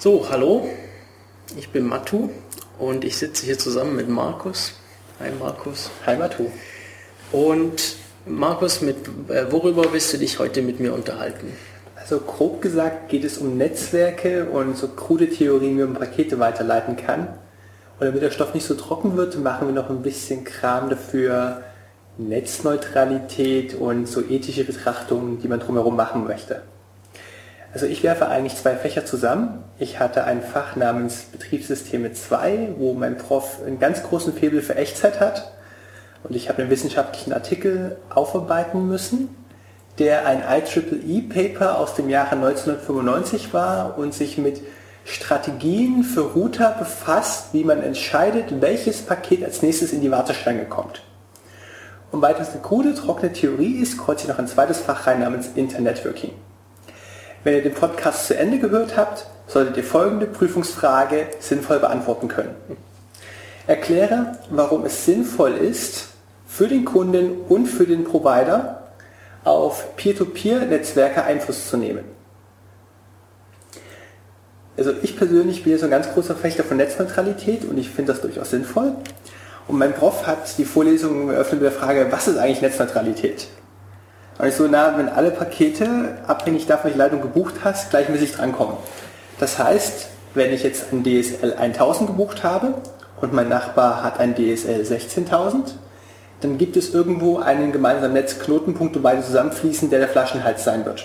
So, hallo, ich bin Matu und ich sitze hier zusammen mit Markus. Hi Markus. Hi Matu. Und Markus, mit, äh, worüber willst du dich heute mit mir unterhalten? Also grob gesagt geht es um Netzwerke und so krude Theorien, wie man Pakete weiterleiten kann. Und damit der Stoff nicht so trocken wird, machen wir noch ein bisschen Kram dafür, Netzneutralität und so ethische Betrachtungen, die man drumherum machen möchte. Also ich werfe eigentlich zwei Fächer zusammen. Ich hatte ein Fach namens Betriebssysteme 2, wo mein Prof einen ganz großen Febel für Echtzeit hat. Und ich habe einen wissenschaftlichen Artikel aufarbeiten müssen, der ein IEEE-Paper aus dem Jahre 1995 war und sich mit Strategien für Router befasst, wie man entscheidet, welches Paket als nächstes in die Warteschlange kommt. Und weil das eine krude, trockene Theorie ist, kreuze ich noch ein zweites Fach rein namens Internetworking. Wenn ihr den Podcast zu Ende gehört habt, solltet ihr folgende Prüfungsfrage sinnvoll beantworten können. Erkläre, warum es sinnvoll ist, für den Kunden und für den Provider auf Peer-to-Peer-Netzwerke Einfluss zu nehmen. Also ich persönlich bin ja so ein ganz großer Fechter von Netzneutralität und ich finde das durchaus sinnvoll. Und mein Prof hat die Vorlesung eröffnet mit der Frage, was ist eigentlich Netzneutralität? Und ich so, na, wenn alle Pakete, abhängig davon, welche Leitung gebucht hast, gleichmäßig drankommen. Das heißt, wenn ich jetzt ein DSL 1000 gebucht habe und mein Nachbar hat ein DSL 16000, dann gibt es irgendwo einen gemeinsamen Netzknotenpunkt, wo beide zusammenfließen, der der Flaschenhals sein wird,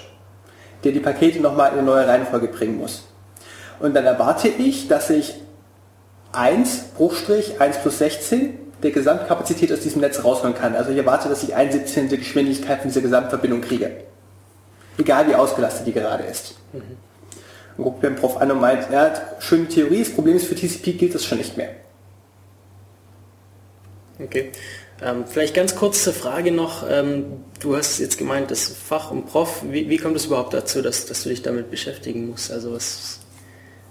der die Pakete nochmal in eine neue Reihenfolge bringen muss. Und dann erwarte ich, dass ich 1 Bruchstrich 1 plus 16 der Gesamtkapazität aus diesem Netz rausholen kann. Also ich erwarte, dass ich ein 17. Geschwindigkeit von dieser Gesamtverbindung kriege. Egal wie ausgelastet die gerade ist. Mhm. Und guckt mir Prof an und meint, ja, schöne Theorie, das Problem ist, für TCP gilt das schon nicht mehr. Okay. Ähm, vielleicht ganz kurze Frage noch. Ähm, du hast jetzt gemeint, das Fach und Prof, wie, wie kommt es überhaupt dazu, dass, dass, du dich damit beschäftigen musst? Also was,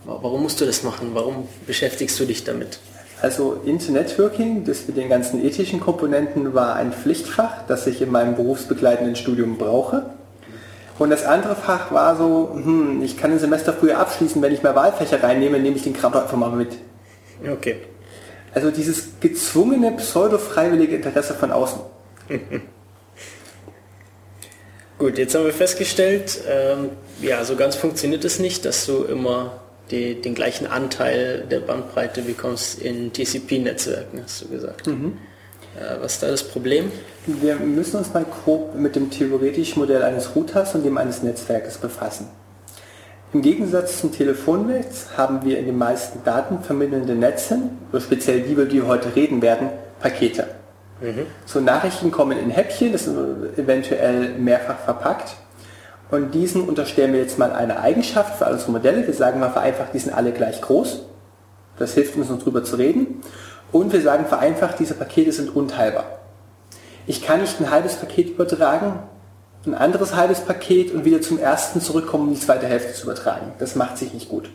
warum musst du das machen? Warum beschäftigst du dich damit? Also Internetworking, das mit den ganzen ethischen Komponenten war ein Pflichtfach, das ich in meinem berufsbegleitenden Studium brauche. Und das andere Fach war so, hm, ich kann ein Semester früher abschließen, wenn ich mehr Wahlfächer reinnehme, nehme ich den Kram einfach mal mit. Okay. Also dieses gezwungene pseudo-freiwillige Interesse von außen. Gut, jetzt haben wir festgestellt, ähm, ja, so ganz funktioniert es nicht, dass du immer die, den gleichen Anteil der Bandbreite bekommst in TCP-Netzwerken, hast du gesagt. Mhm. Äh, was ist da das Problem? Wir müssen uns mal grob mit dem theoretischen Modell eines Routers und dem eines Netzwerkes befassen. Im Gegensatz zum Telefonnetz haben wir in den meisten datenvermittelnden Netzen, so speziell die, über die wir heute reden werden, Pakete. Mhm. So Nachrichten kommen in Häppchen, das ist eventuell mehrfach verpackt und diesen unterstellen wir jetzt mal eine Eigenschaft für alle unsere Modelle. Wir sagen mal vereinfacht, die sind alle gleich groß. Das hilft uns, noch drüber zu reden. Und wir sagen vereinfacht, diese Pakete sind unteilbar. Ich kann nicht ein halbes Paket übertragen, ein anderes halbes Paket und wieder zum ersten zurückkommen, um die zweite Hälfte zu übertragen. Das macht sich nicht gut.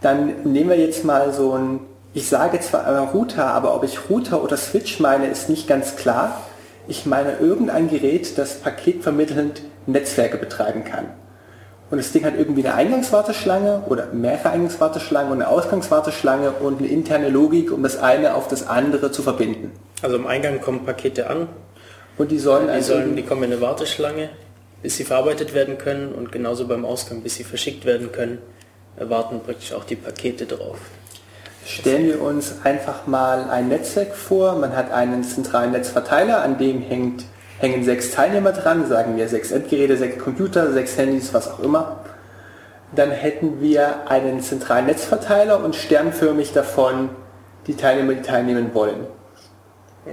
Dann nehmen wir jetzt mal so ein, ich sage zwar Router, aber ob ich Router oder Switch meine, ist nicht ganz klar. Ich meine irgendein Gerät, das paketvermittelnd Netzwerke betreiben kann. Und das Ding hat irgendwie eine Eingangswarteschlange oder mehrere Eingangswarteschlangen und eine Ausgangswarteschlange und eine interne Logik, um das eine auf das andere zu verbinden. Also im Eingang kommen Pakete an. Und die sollen, die, also sollen, die kommen in eine Warteschlange, bis sie verarbeitet werden können und genauso beim Ausgang, bis sie verschickt werden können, erwarten praktisch auch die Pakete drauf. Stellen wir uns einfach mal ein Netzwerk vor. Man hat einen zentralen Netzverteiler, an dem hängt, hängen sechs Teilnehmer dran, sagen wir sechs Endgeräte, sechs Computer, sechs Handys, was auch immer. Dann hätten wir einen zentralen Netzverteiler und sternförmig davon die Teilnehmer, die teilnehmen wollen.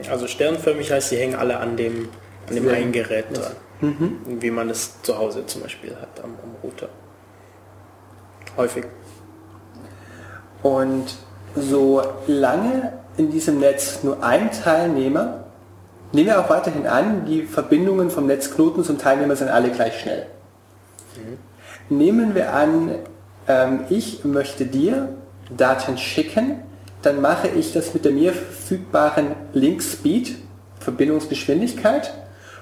Also sternförmig heißt, sie hängen alle an dem, an dem einen Gerät dran. Mhm. Wie man es zu Hause zum Beispiel hat am, am Router. Häufig. Und solange in diesem Netz nur ein Teilnehmer, nehmen wir auch weiterhin an, die Verbindungen vom Netzknoten zum Teilnehmer sind alle gleich schnell. Mhm. Nehmen wir an, ähm, ich möchte dir Daten schicken, dann mache ich das mit der mir verfügbaren Link Speed, Verbindungsgeschwindigkeit,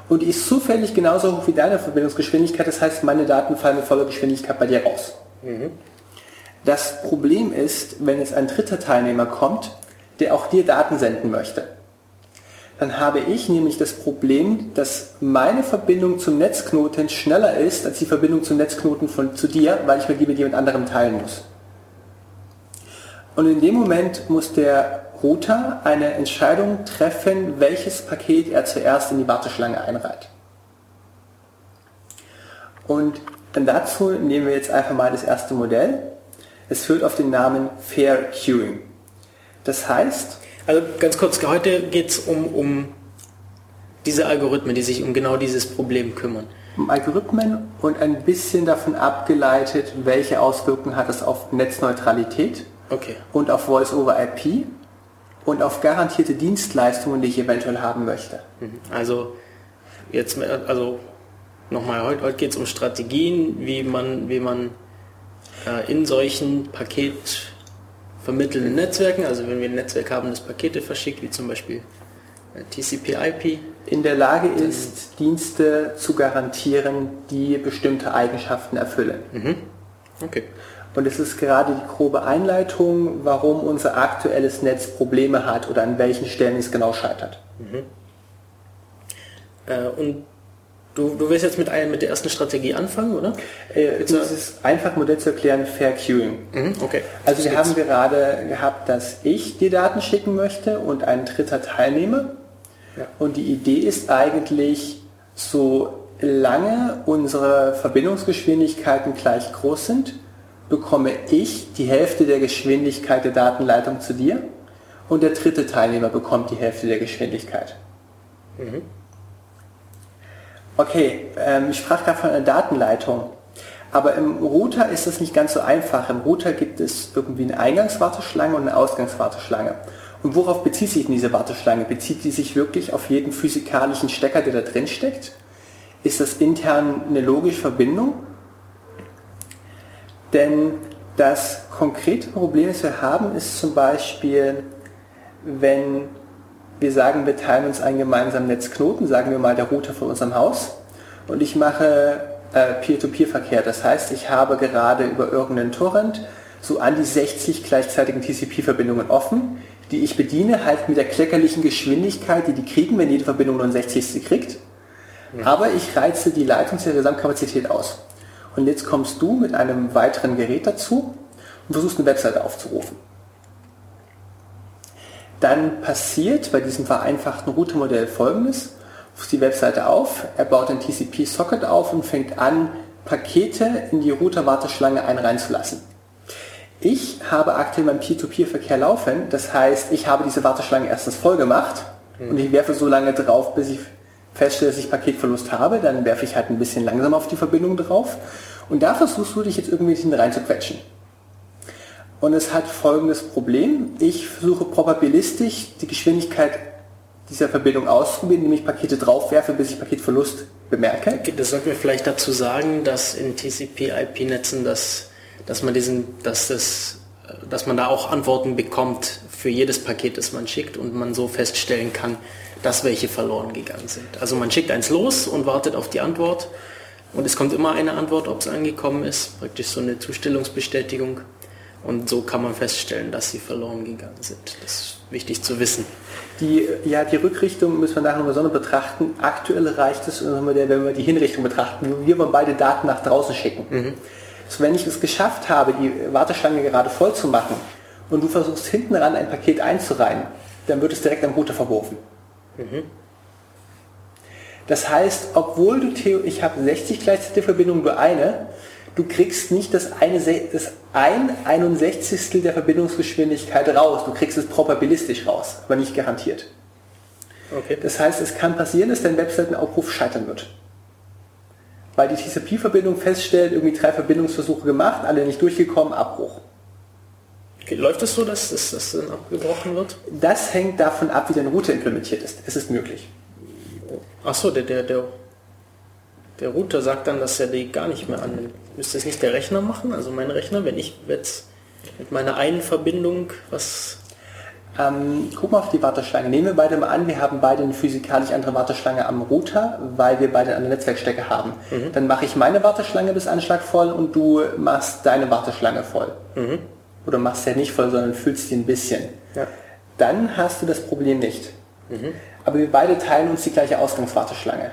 und die ist zufällig genauso hoch wie deine Verbindungsgeschwindigkeit, das heißt, meine Daten fallen mit voller Geschwindigkeit bei dir raus. Mhm. Das Problem ist, wenn jetzt ein dritter Teilnehmer kommt, der auch dir Daten senden möchte. Dann habe ich nämlich das Problem, dass meine Verbindung zum Netzknoten schneller ist als die Verbindung zum Netzknoten von, zu dir, weil ich mir die mit jemand anderem teilen muss. Und in dem Moment muss der Router eine Entscheidung treffen, welches Paket er zuerst in die Warteschlange einreiht. Und dazu nehmen wir jetzt einfach mal das erste Modell. Es führt auf den Namen Fair Queuing. Das heißt... Also ganz kurz, heute geht es um, um diese Algorithmen, die sich um genau dieses Problem kümmern. Um Algorithmen und ein bisschen davon abgeleitet, welche Auswirkungen hat es auf Netzneutralität okay. und auf Voice over IP und auf garantierte Dienstleistungen, die ich eventuell haben möchte. Mhm. Also jetzt, also nochmal, heute, heute geht es um Strategien, wie man, wie man in solchen paketvermittelnden Netzwerken, also wenn wir ein Netzwerk haben, das Pakete verschickt, wie zum Beispiel äh, TCP/IP, in der Lage ist, Dienste zu garantieren, die bestimmte Eigenschaften erfüllen. Mhm. Okay. Und es ist gerade die grobe Einleitung, warum unser aktuelles Netz Probleme hat oder an welchen Stellen es genau scheitert. Mhm. Äh, und du, du willst jetzt mit, einem, mit der ersten Strategie anfangen, oder? Äh, um dieses einfach Modell zu erklären, Fair Queuing. Mhm, okay. Also wir haben gerade gehabt, dass ich die Daten schicken möchte und ein dritter Teilnehmer. Ja. Und die Idee ist eigentlich, so lange unsere Verbindungsgeschwindigkeiten gleich groß sind, bekomme ich die Hälfte der Geschwindigkeit der Datenleitung zu dir und der dritte Teilnehmer bekommt die Hälfte der Geschwindigkeit. Mhm. Okay, ähm, ich sprach gerade von einer Datenleitung. Aber im Router ist das nicht ganz so einfach. Im Router gibt es irgendwie eine Eingangswarteschlange und eine Ausgangswarteschlange. Und worauf bezieht sich diese Warteschlange? Bezieht sie sich wirklich auf jeden physikalischen Stecker, der da drin steckt? Ist das intern eine logische Verbindung? Denn das konkrete Problem, das wir haben, ist zum Beispiel, wenn wir sagen, wir teilen uns einen gemeinsamen Netzknoten, sagen wir mal der Router von unserem Haus, und ich mache äh, Peer-to-Peer-Verkehr. Das heißt, ich habe gerade über irgendeinen Torrent so an die 60 gleichzeitigen TCP-Verbindungen offen, die ich bediene, halt mit der kleckerlichen Geschwindigkeit, die die kriegen, wenn jede Verbindung nur ein 60. kriegt. Aber ich reize die Leitungs- der Gesamtkapazität aus. Und jetzt kommst du mit einem weiteren Gerät dazu und versuchst eine Webseite aufzurufen. Dann passiert bei diesem vereinfachten Routermodell folgendes. Rufst die Webseite auf, er baut ein TCP-Socket auf und fängt an, Pakete in die Router-Warteschlange ein reinzulassen. Ich habe aktuell meinen Peer-to-Peer-Verkehr laufen, das heißt, ich habe diese Warteschlange erstens voll gemacht mhm. und ich werfe so lange drauf, bis ich feststelle, dass ich Paketverlust habe, dann werfe ich halt ein bisschen langsam auf die Verbindung drauf und da versuchst du dich jetzt irgendwie rein zu quetschen. Und es hat folgendes Problem. Ich versuche probabilistisch die Geschwindigkeit dieser Verbindung auszuprobieren, indem ich Pakete draufwerfe, bis ich Paketverlust bemerke. Das sollten wir vielleicht dazu sagen, dass in TCP-IP-Netzen, dass, dass man diesen, dass das, dass man da auch Antworten bekommt für jedes Paket, das man schickt und man so feststellen kann, dass welche verloren gegangen sind. Also man schickt eins los und wartet auf die Antwort und es kommt immer eine Antwort, ob es angekommen ist, praktisch so eine Zustellungsbestätigung. Und so kann man feststellen, dass sie verloren gegangen sind. Das ist wichtig zu wissen. Die, ja, die Rückrichtung müssen wir nachher nochmal besonders betrachten. Aktuell reicht es, wenn wir die Hinrichtung betrachten. Wir wollen beide Daten nach draußen schicken. Mhm. So, wenn ich es geschafft habe, die Warteschlange gerade voll zu machen und du versuchst hinten ran ein Paket einzureihen, dann wird es direkt am Router verworfen. Mhm. Das heißt, obwohl du Theo, ich habe 60 gleichzeitige Verbindungen, du eine, du kriegst nicht das, eine, das ein 61. der Verbindungsgeschwindigkeit raus. Du kriegst es probabilistisch raus, aber nicht garantiert. Okay. Das heißt, es kann passieren, dass dein Webseitenaufruf scheitern wird. Weil die TCP-Verbindung feststellt, irgendwie drei Verbindungsversuche gemacht, alle nicht durchgekommen, Abbruch. Okay, läuft es das so, dass das, das dann abgebrochen wird? Das hängt davon ab, wie deine Route implementiert ist. Es ist möglich. Achso, der, der, der, der Router sagt dann, dass er die gar nicht mehr annimmt. Müsste es nicht der Rechner machen? Also mein Rechner, wenn ich jetzt mit meiner einen Verbindung was Ähm, guck mal auf die Warteschlange. Nehmen wir beide mal an, wir haben beide eine physikalisch andere Warteschlange am Router, weil wir beide eine Netzwerkstecke haben. Mhm. Dann mache ich meine Warteschlange bis Anschlag voll und du machst deine Warteschlange voll. Mhm. Oder machst ja nicht voll, sondern füllst sie ein bisschen. Ja. Dann hast du das Problem nicht. Mhm. Aber wir beide teilen uns die gleiche Ausgangswarteschlange.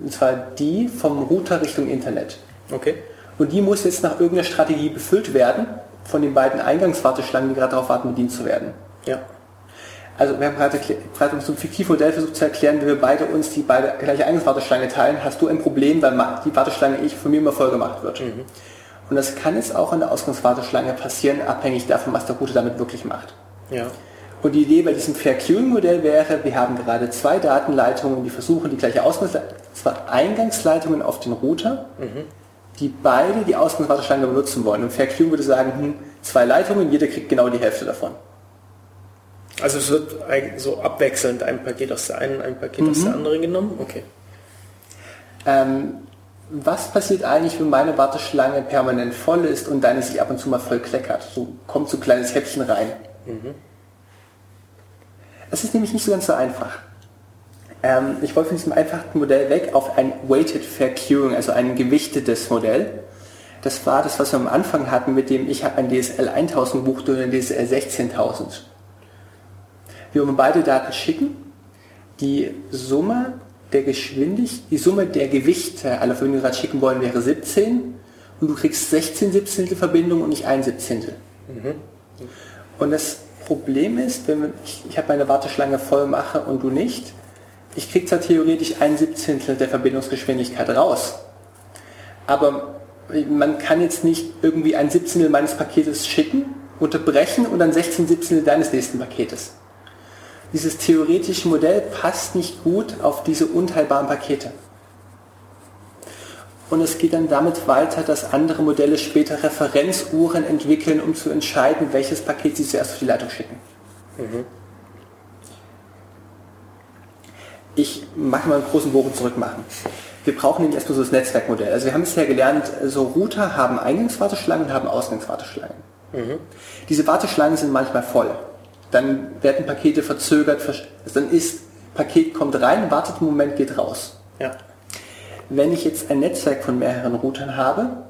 Und zwar die vom Router Richtung Internet. Okay. Und die muss jetzt nach irgendeiner Strategie befüllt werden von den beiden Eingangswarteschlangen, die gerade darauf warten, bedient zu werden. Ja. Also wir haben gerade, gerade so ein Fiktivmodell versucht zu erklären, wie wir beide uns die beide gleiche Eingangswarteschlange teilen, hast du ein Problem, weil die Warteschlange ich von mir immer voll gemacht wird. Mhm. Und das kann jetzt auch an der Ausgangswarteschlange passieren, abhängig davon, was der Router damit wirklich macht. Ja. Und die Idee bei diesem Fair Queuing Modell wäre, wir haben gerade zwei Datenleitungen, die versuchen die gleiche Ausgangsleitung, zwar Eingangsleitungen auf den Router, mhm. die beide die Ausgangswarteschlange benutzen wollen. Und Fair Queuing würde sagen, hm, zwei Leitungen, jeder kriegt genau die Hälfte davon. Also es wird so abwechselnd ein Paket aus der einen, ein Paket mhm. aus der mhm. anderen genommen? Okay. Ähm, was passiert eigentlich, wenn meine Warteschlange permanent voll ist und deine sich ab und zu mal voll kleckert? So kommt so ein kleines Häppchen rein. Mhm. Es ist nämlich nicht so ganz so einfach. Ähm, ich wollte von diesem einfachen Modell weg auf ein Weighted Fair Queuing, also ein gewichtetes Modell. Das war das, was wir am Anfang hatten, mit dem ich habe ein DSL 1000 gebucht und ein DSL 16000. Wir wollen beide Daten schicken. Die Summe der Geschwindigkeit, die Summe der Gewichte aller Verbindungen, die wir gerade schicken wollen, wäre 17 und du kriegst 16 Siebzehntel Verbindung und nicht ein Siebzehntel. Mhm. Und das Problem ist, wenn ich, ich habe meine Warteschlange voll mache und du nicht, ich kriege zwar theoretisch ein Siebzehntel der Verbindungsgeschwindigkeit raus, aber man kann jetzt nicht irgendwie ein Siebzehntel meines Paketes schicken, unterbrechen und dann 16 Siebzehntel deines nächsten Paketes dieses theoretische Modell passt nicht gut auf diese unteilbaren Pakete. Und es geht dann damit weiter, dass andere Modelle später Referenzuhren entwickeln, um zu entscheiden, welches Paket sie zuerst auf die Leitung schicken. Mhm. Ich mache mal einen großen Bogen zurück machen. Wir brauchen nämlich erstmal so das Netzwerkmodell. Also wir haben bisher gelernt, so Router haben Eingangswarteschlangen und haben Ausgangswarteschlangen. Mhm. Diese Warteschlangen sind manchmal voll dann werden Pakete verzögert, dann ist, Paket kommt rein, wartet einen Moment, geht raus. Ja. Wenn ich jetzt ein Netzwerk von mehreren Routern habe,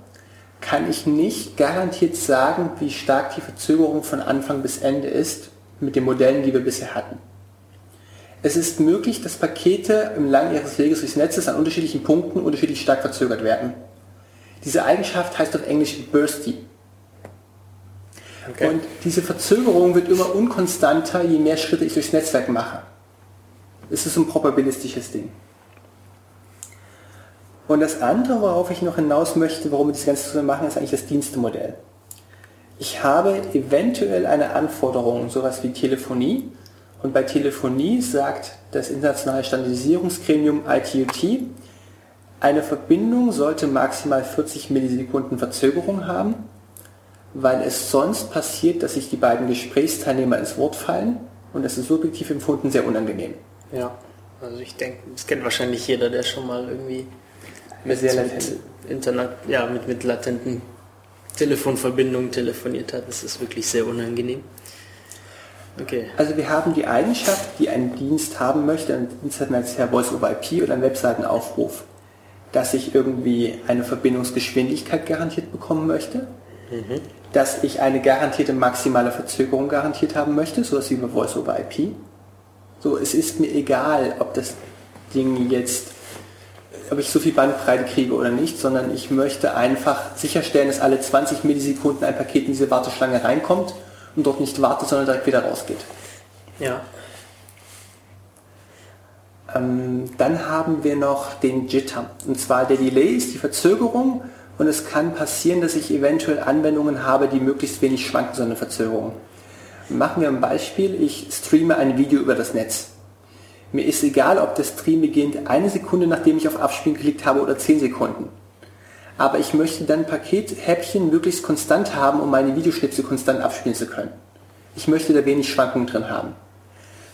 kann ich nicht garantiert sagen, wie stark die Verzögerung von Anfang bis Ende ist mit den Modellen, die wir bisher hatten. Es ist möglich, dass Pakete im Lang ihres Weges durchs Netz an unterschiedlichen Punkten unterschiedlich stark verzögert werden. Diese Eigenschaft heißt auf Englisch bursty. Okay. Und diese Verzögerung wird immer unkonstanter, je mehr Schritte ich durchs Netzwerk mache. Es ist ein probabilistisches Ding. Und das andere, worauf ich noch hinaus möchte, warum wir das Ganze zusammen machen, ist eigentlich das Dienstemodell. Ich habe eventuell eine Anforderung, sowas wie Telefonie. Und bei Telefonie sagt das internationale Standardisierungsgremium ITUT, eine Verbindung sollte maximal 40 Millisekunden Verzögerung haben weil es sonst passiert, dass sich die beiden Gesprächsteilnehmer ins Wort fallen und das ist subjektiv empfunden sehr unangenehm. Ja, also ich denke, das kennt wahrscheinlich jeder, der schon mal irgendwie mit, sehr Internet, ja, mit, mit latenten Telefonverbindungen telefoniert hat. Das ist wirklich sehr unangenehm. Okay. Also wir haben die Eigenschaft, die ein Dienst haben möchte, ein Dienst hat man ja Voice over IP oder ein Webseitenaufruf, dass ich irgendwie eine Verbindungsgeschwindigkeit garantiert bekommen möchte. Mhm dass ich eine garantierte maximale Verzögerung garantiert haben möchte, so wie bei Voice over IP. So, es ist mir egal, ob das Ding jetzt, ob ich so viel Bandbreite kriege oder nicht, sondern ich möchte einfach sicherstellen, dass alle 20 Millisekunden ein Paket in diese Warteschlange reinkommt und dort nicht wartet, sondern direkt wieder rausgeht. Ja. Ähm, dann haben wir noch den Jitter. Und zwar der Delay ist die Verzögerung und es kann passieren, dass ich eventuell Anwendungen habe, die möglichst wenig schwanken, so eine Verzögerung. Machen wir ein Beispiel, ich streame ein Video über das Netz. Mir ist egal, ob der Stream beginnt eine Sekunde, nachdem ich auf Abspielen geklickt habe oder zehn Sekunden. Aber ich möchte dann Pakethäppchen möglichst konstant haben, um meine Videoschnipsel konstant abspielen zu können. Ich möchte da wenig Schwankungen drin haben.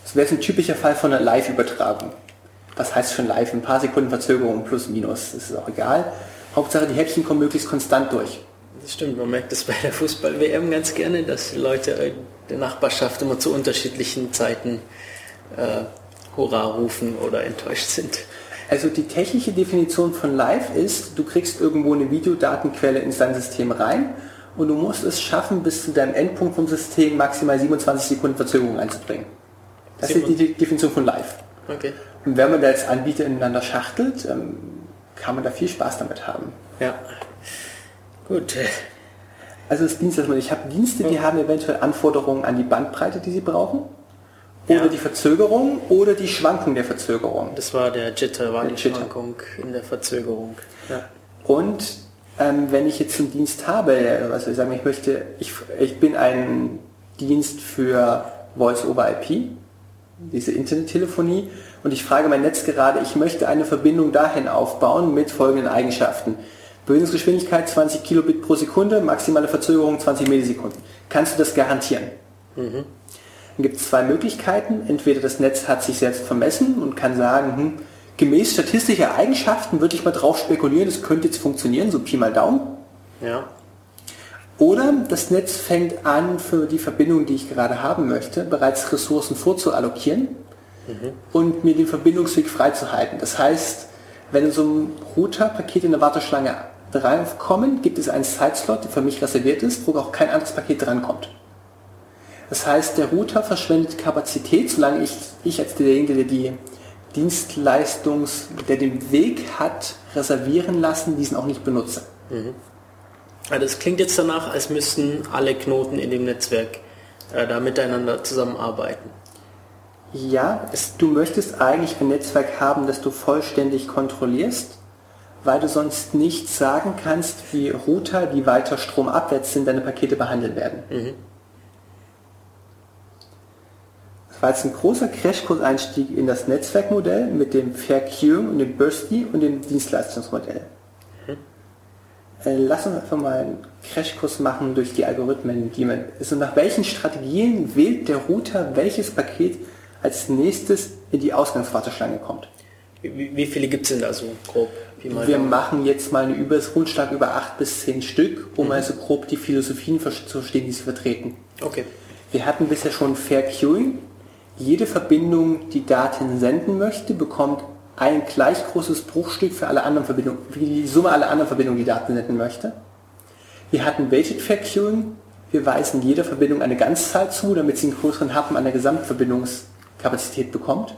Das wäre ein typischer Fall von einer Live-Übertragung. Was heißt schon live? Ein paar Sekunden Verzögerung plus minus, das ist auch egal. Hauptsache die Häppchen kommen möglichst konstant durch. Das stimmt, man merkt es bei der Fußball-WM ganz gerne, dass die Leute der Nachbarschaft immer zu unterschiedlichen Zeiten äh, Hurra rufen oder enttäuscht sind. Also die technische Definition von Live ist, du kriegst irgendwo eine Videodatenquelle ins dein System rein und du musst es schaffen, bis zu deinem Endpunkt vom System maximal 27 Sekunden Verzögerung einzubringen. Das ist die Definition von Live. Okay. Und wenn man da jetzt Anbieter ineinander schachtelt, ähm, kann man da viel Spaß damit haben. Ja. Gut. Also das Dienstleistung. Ich habe Dienste, die haben eventuell Anforderungen an die Bandbreite, die sie brauchen. Oder ja. die Verzögerung oder die Schwankung der Verzögerung. Das war der Jitter, war der die Jitter. Schwankung in der Verzögerung. Ja. Und ähm, wenn ich jetzt einen Dienst habe, soll ich sagen, ich möchte, ich, ich bin ein Dienst für Voice over IP, diese Internettelefonie, und ich frage mein Netz gerade, ich möchte eine Verbindung dahin aufbauen mit folgenden Eigenschaften. Bewegungsgeschwindigkeit 20 Kilobit pro Sekunde, maximale Verzögerung 20 Millisekunden. Kannst du das garantieren? Mhm. Dann gibt es zwei Möglichkeiten. Entweder das Netz hat sich selbst vermessen und kann sagen, hm, gemäß statistischer Eigenschaften würde ich mal drauf spekulieren, das könnte jetzt funktionieren, so Pi mal Daumen. Ja. Oder das Netz fängt an, für die Verbindung, die ich gerade haben möchte, bereits Ressourcen vorzuallokieren mhm. und mir den Verbindungsweg freizuhalten. Das heißt, wenn in so einem Router Pakete in der Warteschlange reinkommen, gibt es einen Zeitslot, der für mich reserviert ist, wo auch kein anderes Paket drankommt. Das heißt, der Router verschwendet Kapazität, solange ich, ich als derjenige, der die Dienstleistungs, der den Weg hat, reservieren lassen, diesen auch nicht benutze. Mhm. Also das klingt jetzt danach, als müssten alle Knoten in dem Netzwerk äh, da miteinander zusammenarbeiten. Ja, es, du möchtest eigentlich ein Netzwerk haben, das du vollständig kontrollierst, weil du sonst nicht sagen kannst, wie Router, die weiter stromabwärts sind, deine Pakete behandeln werden. Mhm. Das war jetzt ein großer Crashkurs-Einstieg in das Netzwerkmodell mit dem Fair Queuing und dem Bursty und dem Dienstleistungsmodell. Mhm. Äh, lass uns einfach mal einen Crashkurs machen durch die Algorithmen, die man. Und nach welchen Strategien wählt der Router welches Paket als nächstes in die Ausgangswarteschlange kommt. Wie, wie viele gibt es denn da so grob? Wir machen jetzt mal eine Überrundschlag über acht bis zehn Stück, um mhm. also grob die Philosophien zu verstehen, die sie vertreten. Okay. Wir hatten bisher schon Fair Queuing. Jede Verbindung, die Daten senden möchte, bekommt ein gleich großes Bruchstück für alle anderen Verbindungen, für die Summe aller anderen Verbindungen, die Daten senden möchte. Wir hatten Weighted Fair Queuing. Wir weisen jeder Verbindung eine Ganzzahl zu, damit sie einen größeren Happen an der Gesamtverbindungs Kapazität bekommt.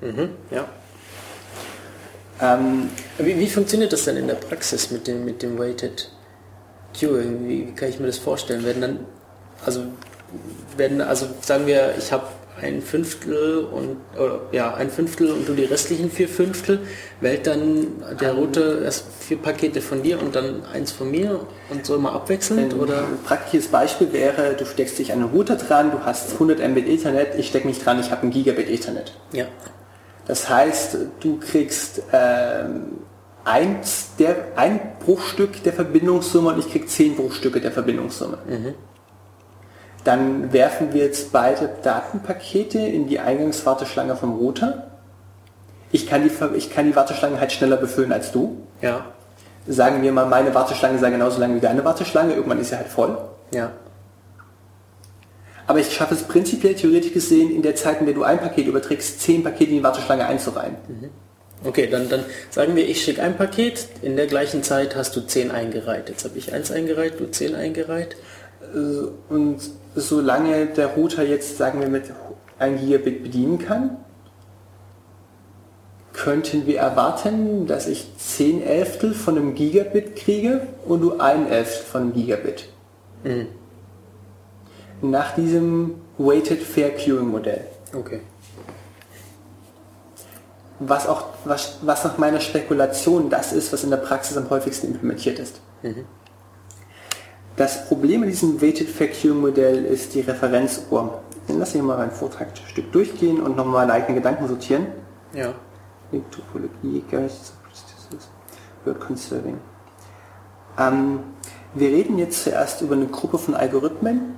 Mhm, ja. Ähm, wie, wie, funktioniert das denn in der Praxis mit dem, mit dem Weighted Queuing? Wie, wie kann ich mir das vorstellen? Werden dann, also werden, also sagen wir, ich habe ein Fünftel und oder, ja ein Fünftel und du die restlichen vier Fünftel, wählt dann der Router erst vier Pakete von dir und dann eins von mir und so immer abwechselnd ein oder? praktisches Beispiel wäre, du steckst dich an einen Router dran, du hast 100 Mbit Ethernet, ich stecke mich dran, ich habe ein Gigabit Ethernet. Ja. Das heißt, du kriegst ähm, eins der, ein Bruchstück der Verbindungssumme und ich krieg zehn Bruchstücke der Verbindungssumme. Mhm. Dann werfen wir jetzt beide Datenpakete in die Eingangswarteschlange vom Router. Ich kann die, ich kann die Warteschlange halt schneller befüllen als du. Ja. Sagen wir mal, meine Warteschlange sei genauso lang wie deine Warteschlange. Irgendwann ist sie halt voll. Ja. Aber ich schaffe es prinzipiell theoretisch gesehen, in der Zeit, in der du ein Paket überträgst, zehn Pakete in die Warteschlange einzureihen. Mhm. Okay, dann, dann sagen wir, ich schicke ein Paket, in der gleichen Zeit hast du zehn eingereiht. Jetzt habe ich eins eingereiht, du zehn eingereiht. Äh, und solange der Router jetzt, sagen wir, mit 1 Gigabit bedienen kann, könnten wir erwarten, dass ich 10 Elftel von einem Gigabit kriege und du ein Elftel von einem Gigabit. Mhm. Nach diesem Weighted Fair Queuing Modell. Okay. Was auch, was, was nach meiner Spekulation das ist, was in der Praxis am häufigsten implementiert ist. Mhm. Das Problem in diesem Weighted Facturing Modell ist die Referenzuhr. Dann lasse ich mal ein Vortragsstück durchgehen und nochmal meine eigenen Gedanken sortieren. Ja. Topologie, Word Conserving. Ähm, wir reden jetzt zuerst über eine Gruppe von Algorithmen,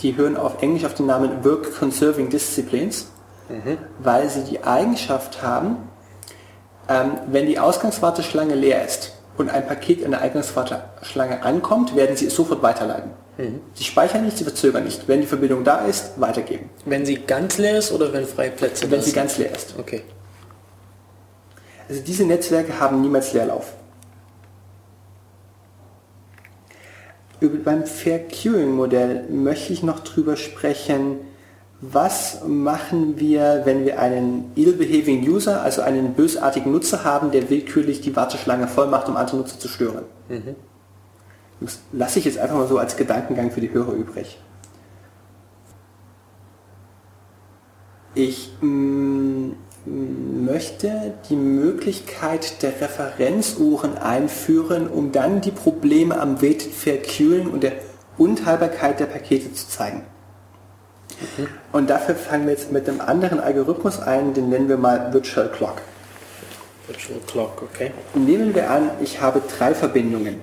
die hören auf Englisch auf den Namen Work Conserving Disciplines, mhm. weil sie die Eigenschaft haben, ähm, wenn die Ausgangswarteschlange leer ist, und ein Paket in der Eingangswarteschlange ankommt, werden Sie es sofort weiterleiten. Mhm. Sie speichern nicht, Sie verzögern nicht. Wenn die Verbindung da ist, weitergeben. Wenn sie ganz leer ist oder wenn freie Plätze Wenn sie ganz leer ist. Okay. Also diese Netzwerke haben niemals Leerlauf. Über, beim Fair Queuing Modell möchte ich noch drüber sprechen, was machen wir, wenn wir einen ill-behaving User, also einen bösartigen Nutzer haben, der willkürlich die Warteschlange voll macht, um andere Nutzer zu stören? Mhm. Das lasse ich jetzt einfach mal so als Gedankengang für die Hörer übrig. Ich mm, möchte die Möglichkeit der Referenzuhren einführen, um dann die Probleme am Weighted Fair Queuing und der Unteilbarkeit der Pakete zu zeigen. Mhm. Und dafür fangen wir jetzt mit einem anderen Algorithmus ein, den nennen wir mal Virtual Clock. Virtual Clock, okay. Nehmen wir an, ich habe drei Verbindungen,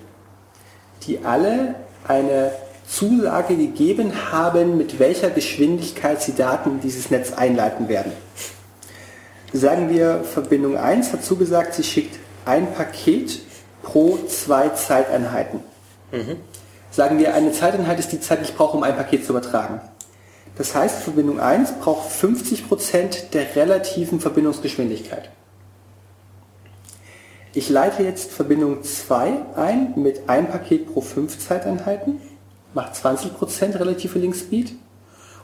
die alle eine Zusage gegeben haben, mit welcher Geschwindigkeit sie Daten in dieses Netz einleiten werden. Sagen wir, Verbindung 1 hat zugesagt, sie schickt ein Paket pro zwei Zeiteinheiten. Mhm. Sagen wir, eine Zeiteinheit ist die Zeit, die ich brauche, um ein Paket zu übertragen. Das heißt, Verbindung 1 braucht 50% der relativen Verbindungsgeschwindigkeit. Ich leite jetzt Verbindung 2 ein mit einem Paket pro 5 Zeiteinheiten, macht 20% relative Link Speed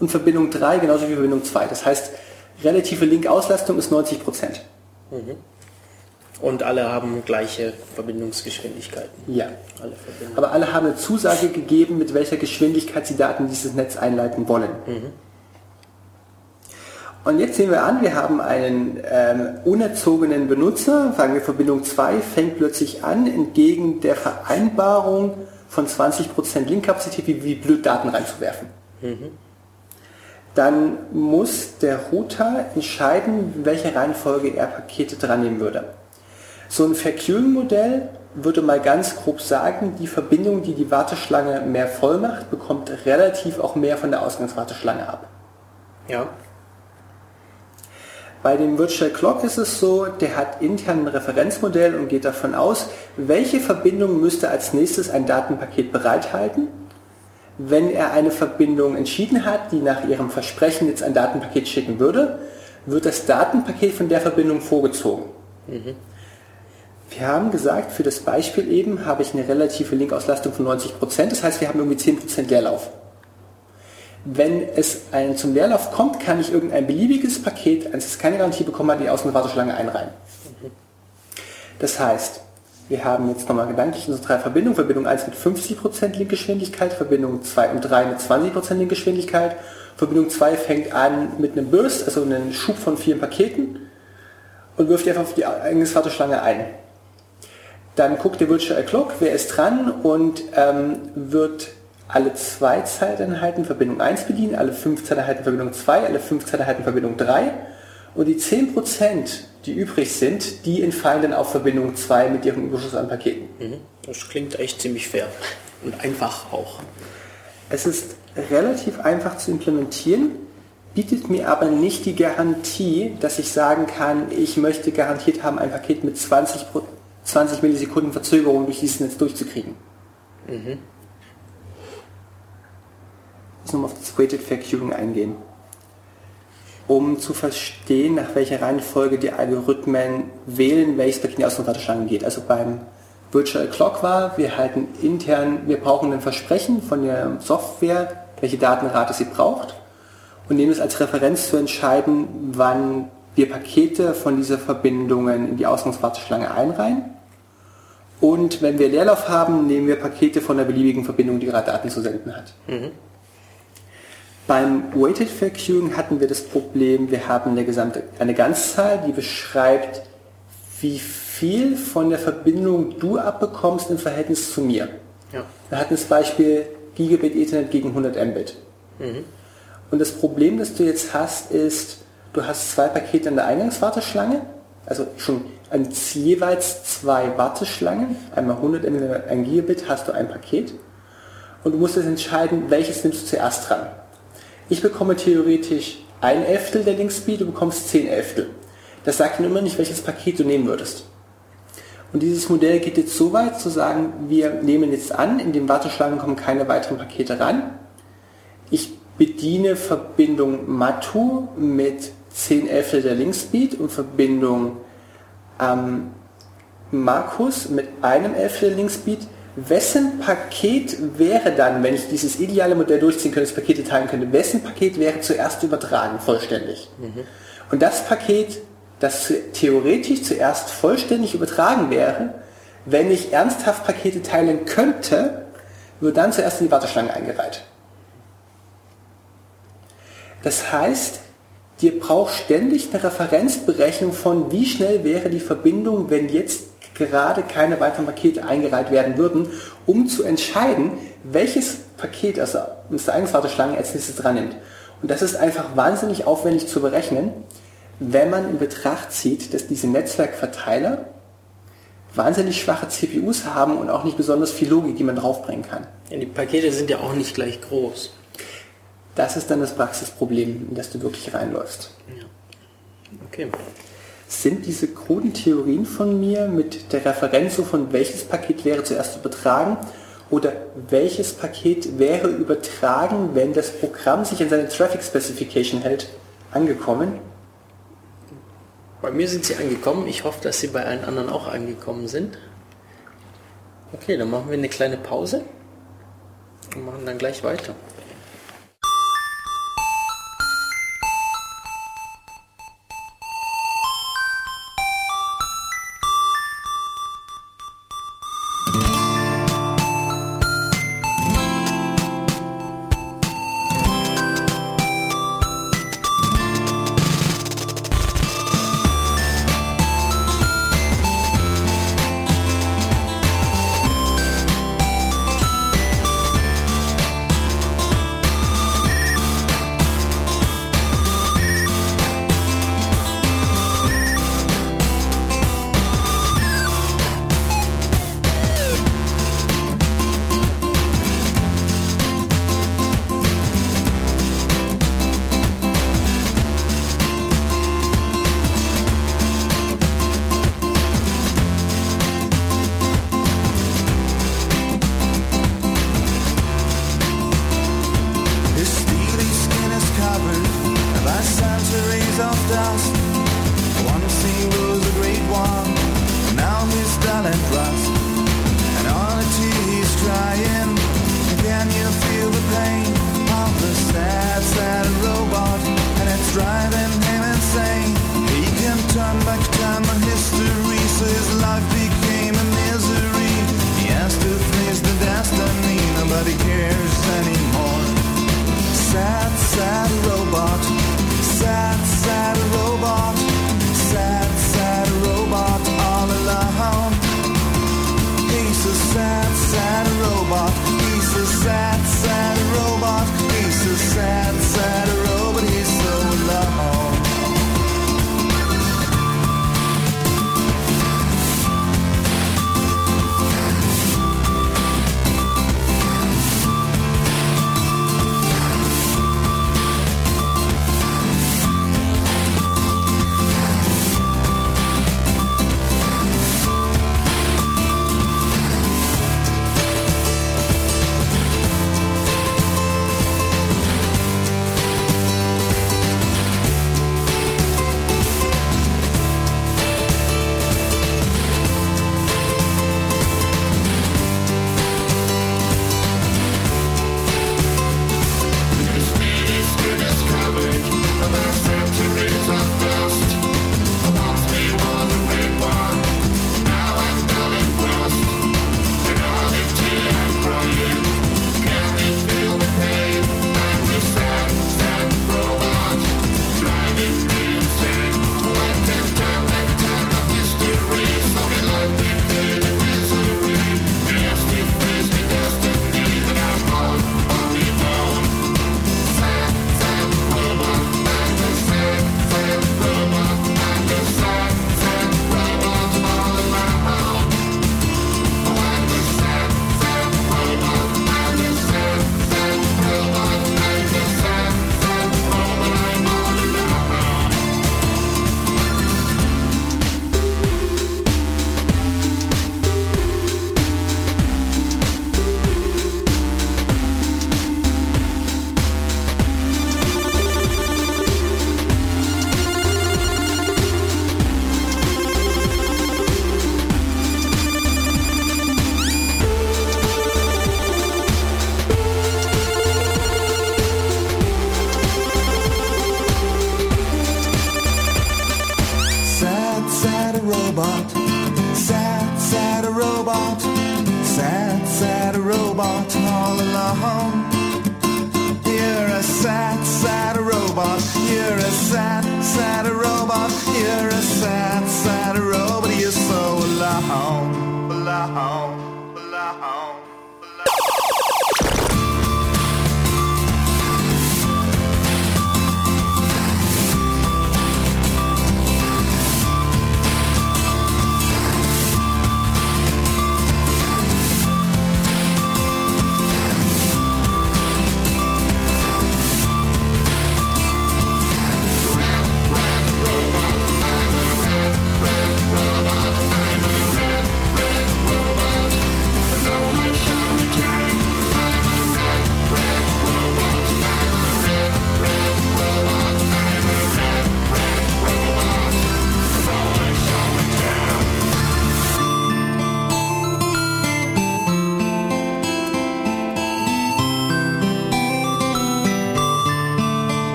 und Verbindung 3 genauso wie Verbindung 2. Das heißt, relative Link-Auslastung ist 90%. Mhm. Und alle haben gleiche Verbindungsgeschwindigkeiten. Ja. Alle Aber alle haben eine Zusage gegeben, mit welcher Geschwindigkeit sie Daten in dieses Netz einleiten wollen. Mhm. Und jetzt sehen wir an, wir haben einen ähm, unerzogenen Benutzer, sagen wir Verbindung 2, fängt plötzlich an, entgegen der Vereinbarung von 20% Linkkapazität wie, wie blöd Daten reinzuwerfen. Mhm. Dann muss der Router entscheiden, welche Reihenfolge er Pakete dran nehmen würde. So ein Verqueuing-Modell würde mal ganz grob sagen, die Verbindung, die die Warteschlange mehr voll macht, bekommt relativ auch mehr von der Ausgangswarteschlange ab. Ja. Bei dem Virtual Clock ist es so, der hat intern ein Referenzmodell und geht davon aus, welche Verbindung müsste als nächstes ein Datenpaket bereithalten. Wenn er eine Verbindung entschieden hat, die nach ihrem Versprechen jetzt ein Datenpaket schicken würde, wird das Datenpaket von der Verbindung vorgezogen. Mhm. Wir haben gesagt, für das Beispiel eben habe ich eine relative Linkauslastung von 90%, das heißt, wir haben irgendwie 10% Leerlauf. Wenn es ein, zum Leerlauf kommt, kann ich irgendein beliebiges Paket, eins das keine Garantie bekommen hat, in die Außenwarteschlange einreihen. Das heißt, wir haben jetzt nochmal gedanklich unsere drei Verbindungen. Verbindung 1 mit 50% Linkgeschwindigkeit, Verbindung 2 und 3 mit 20% Linkgeschwindigkeit. Verbindung 2 fängt an mit einem Burst, also einem Schub von vier Paketen und wirft die einfach auf die Eingangswarteschlange ein. Dann guckt der Virtual Clock, wer ist dran und ähm, wird alle zwei Zeiteinheiten Verbindung 1 bedienen, alle fünf Zeiteinheiten Verbindung 2, alle fünf Zeiteinheiten Verbindung 3 und die 10%, die übrig sind, die entfallen dann auf Verbindung 2 mit ihrem Überschuss an Paketen. Mhm. Das klingt echt ziemlich fair und einfach auch. Es ist relativ einfach zu implementieren, bietet mir aber nicht die Garantie, dass ich sagen kann, ich möchte garantiert haben, ein Paket mit 20 20 Millisekunden Verzögerung durch dieses Netz durchzukriegen. Mhm. Ich muss nochmal auf das Weighted Fair Queuing eingehen. Um zu verstehen, nach welcher Reihenfolge die Algorithmen wählen, welches Paket in die Außenwarteschlange geht. Also beim Virtual Clock war, wir halten intern, wir brauchen ein Versprechen von der Software, welche Datenrate sie braucht und nehmen es als Referenz zu entscheiden, wann wir Pakete von dieser Verbindungen in die Ausgangswarteschlange einreihen und wenn wir Leerlauf haben, nehmen wir Pakete von der beliebigen Verbindung, die gerade Daten zu senden hat. Mhm. Beim Weighted Fair Queuing hatten wir das Problem, wir haben eine gesamte eine Ganzzahl, die beschreibt, wie viel von der Verbindung du abbekommst im Verhältnis zu mir. Ja. Wir hatten das Beispiel Gigabit Ethernet gegen 100 Mbit. Mhm. Und das Problem, das du jetzt hast, ist, du hast zwei Pakete in der Eingangswarteschlange, also schon an jeweils zwei Warteschlangen, einmal 100 mb, ein Gigabit, hast du ein Paket und du musst jetzt entscheiden, welches nimmst du zuerst dran. Ich bekomme theoretisch ein Elftel der Linkspeed, du bekommst 10 Elftel. Das sagt dir immer nicht, welches Paket du nehmen würdest. Und dieses Modell geht jetzt so weit zu sagen, wir nehmen jetzt an, in den Warteschlangen kommen keine weiteren Pakete ran. Ich bediene Verbindung Matu mit 10 Elftel der Linkspeed und Verbindung ähm, Markus mit einem Elftel der Linkspeed. Wessen Paket wäre dann, wenn ich dieses ideale Modell durchziehen könnte, das Pakete teilen könnte, wessen Paket wäre zuerst übertragen, vollständig? Mhm. Und das Paket, das theoretisch zuerst vollständig übertragen wäre, wenn ich ernsthaft Pakete teilen könnte, wird dann zuerst in die Warteschlange eingereiht. Das heißt, dir braucht ständig eine Referenzberechnung von, wie schnell wäre die Verbindung, wenn jetzt gerade keine weiteren Pakete eingereiht werden würden, um zu entscheiden, welches Paket, also Mr. Eigenswarteschlange als nächstes dran nimmt. Und das ist einfach wahnsinnig aufwendig zu berechnen, wenn man in Betracht zieht, dass diese Netzwerkverteiler wahnsinnig schwache CPUs haben und auch nicht besonders viel Logik, die man draufbringen kann. Ja, die Pakete sind ja auch nicht gleich groß. Das ist dann das Praxisproblem, in das du wirklich reinläufst. Ja. Okay. Sind diese kruden Theorien von mir mit der Referenz so von welches Paket wäre zuerst übertragen oder welches Paket wäre übertragen, wenn das Programm sich an seine Traffic Specification hält, angekommen? Bei mir sind sie angekommen. Ich hoffe, dass sie bei allen anderen auch angekommen sind. Okay, dann machen wir eine kleine Pause und machen dann gleich weiter.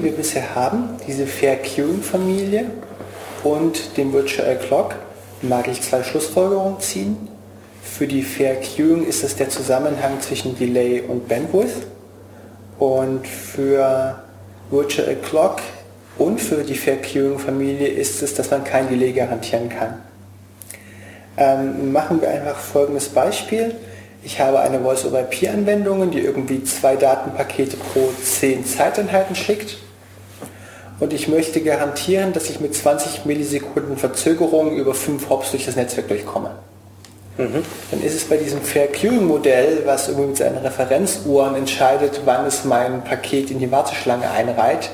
Die wir bisher haben, diese Fair Queuing-Familie und dem Virtual Clock, mag ich zwei Schlussfolgerungen ziehen. Für die Fair Queuing ist es der Zusammenhang zwischen Delay und Bandwidth. Und für Virtual Clock und für die Fair Queuing-Familie ist es, dass man kein Delay garantieren kann. Ähm, machen wir einfach folgendes Beispiel. Ich habe eine Voice-over-IP-Anwendung, die irgendwie zwei Datenpakete pro 10 Zeiteinheiten schickt. Und ich möchte garantieren, dass ich mit 20 Millisekunden Verzögerung über 5 Hops durch das Netzwerk durchkomme. Dann ist es bei diesem Fair Queuing-Modell, was irgendwie mit seinen Referenzuhren entscheidet, wann es mein Paket in die Warteschlange einreiht,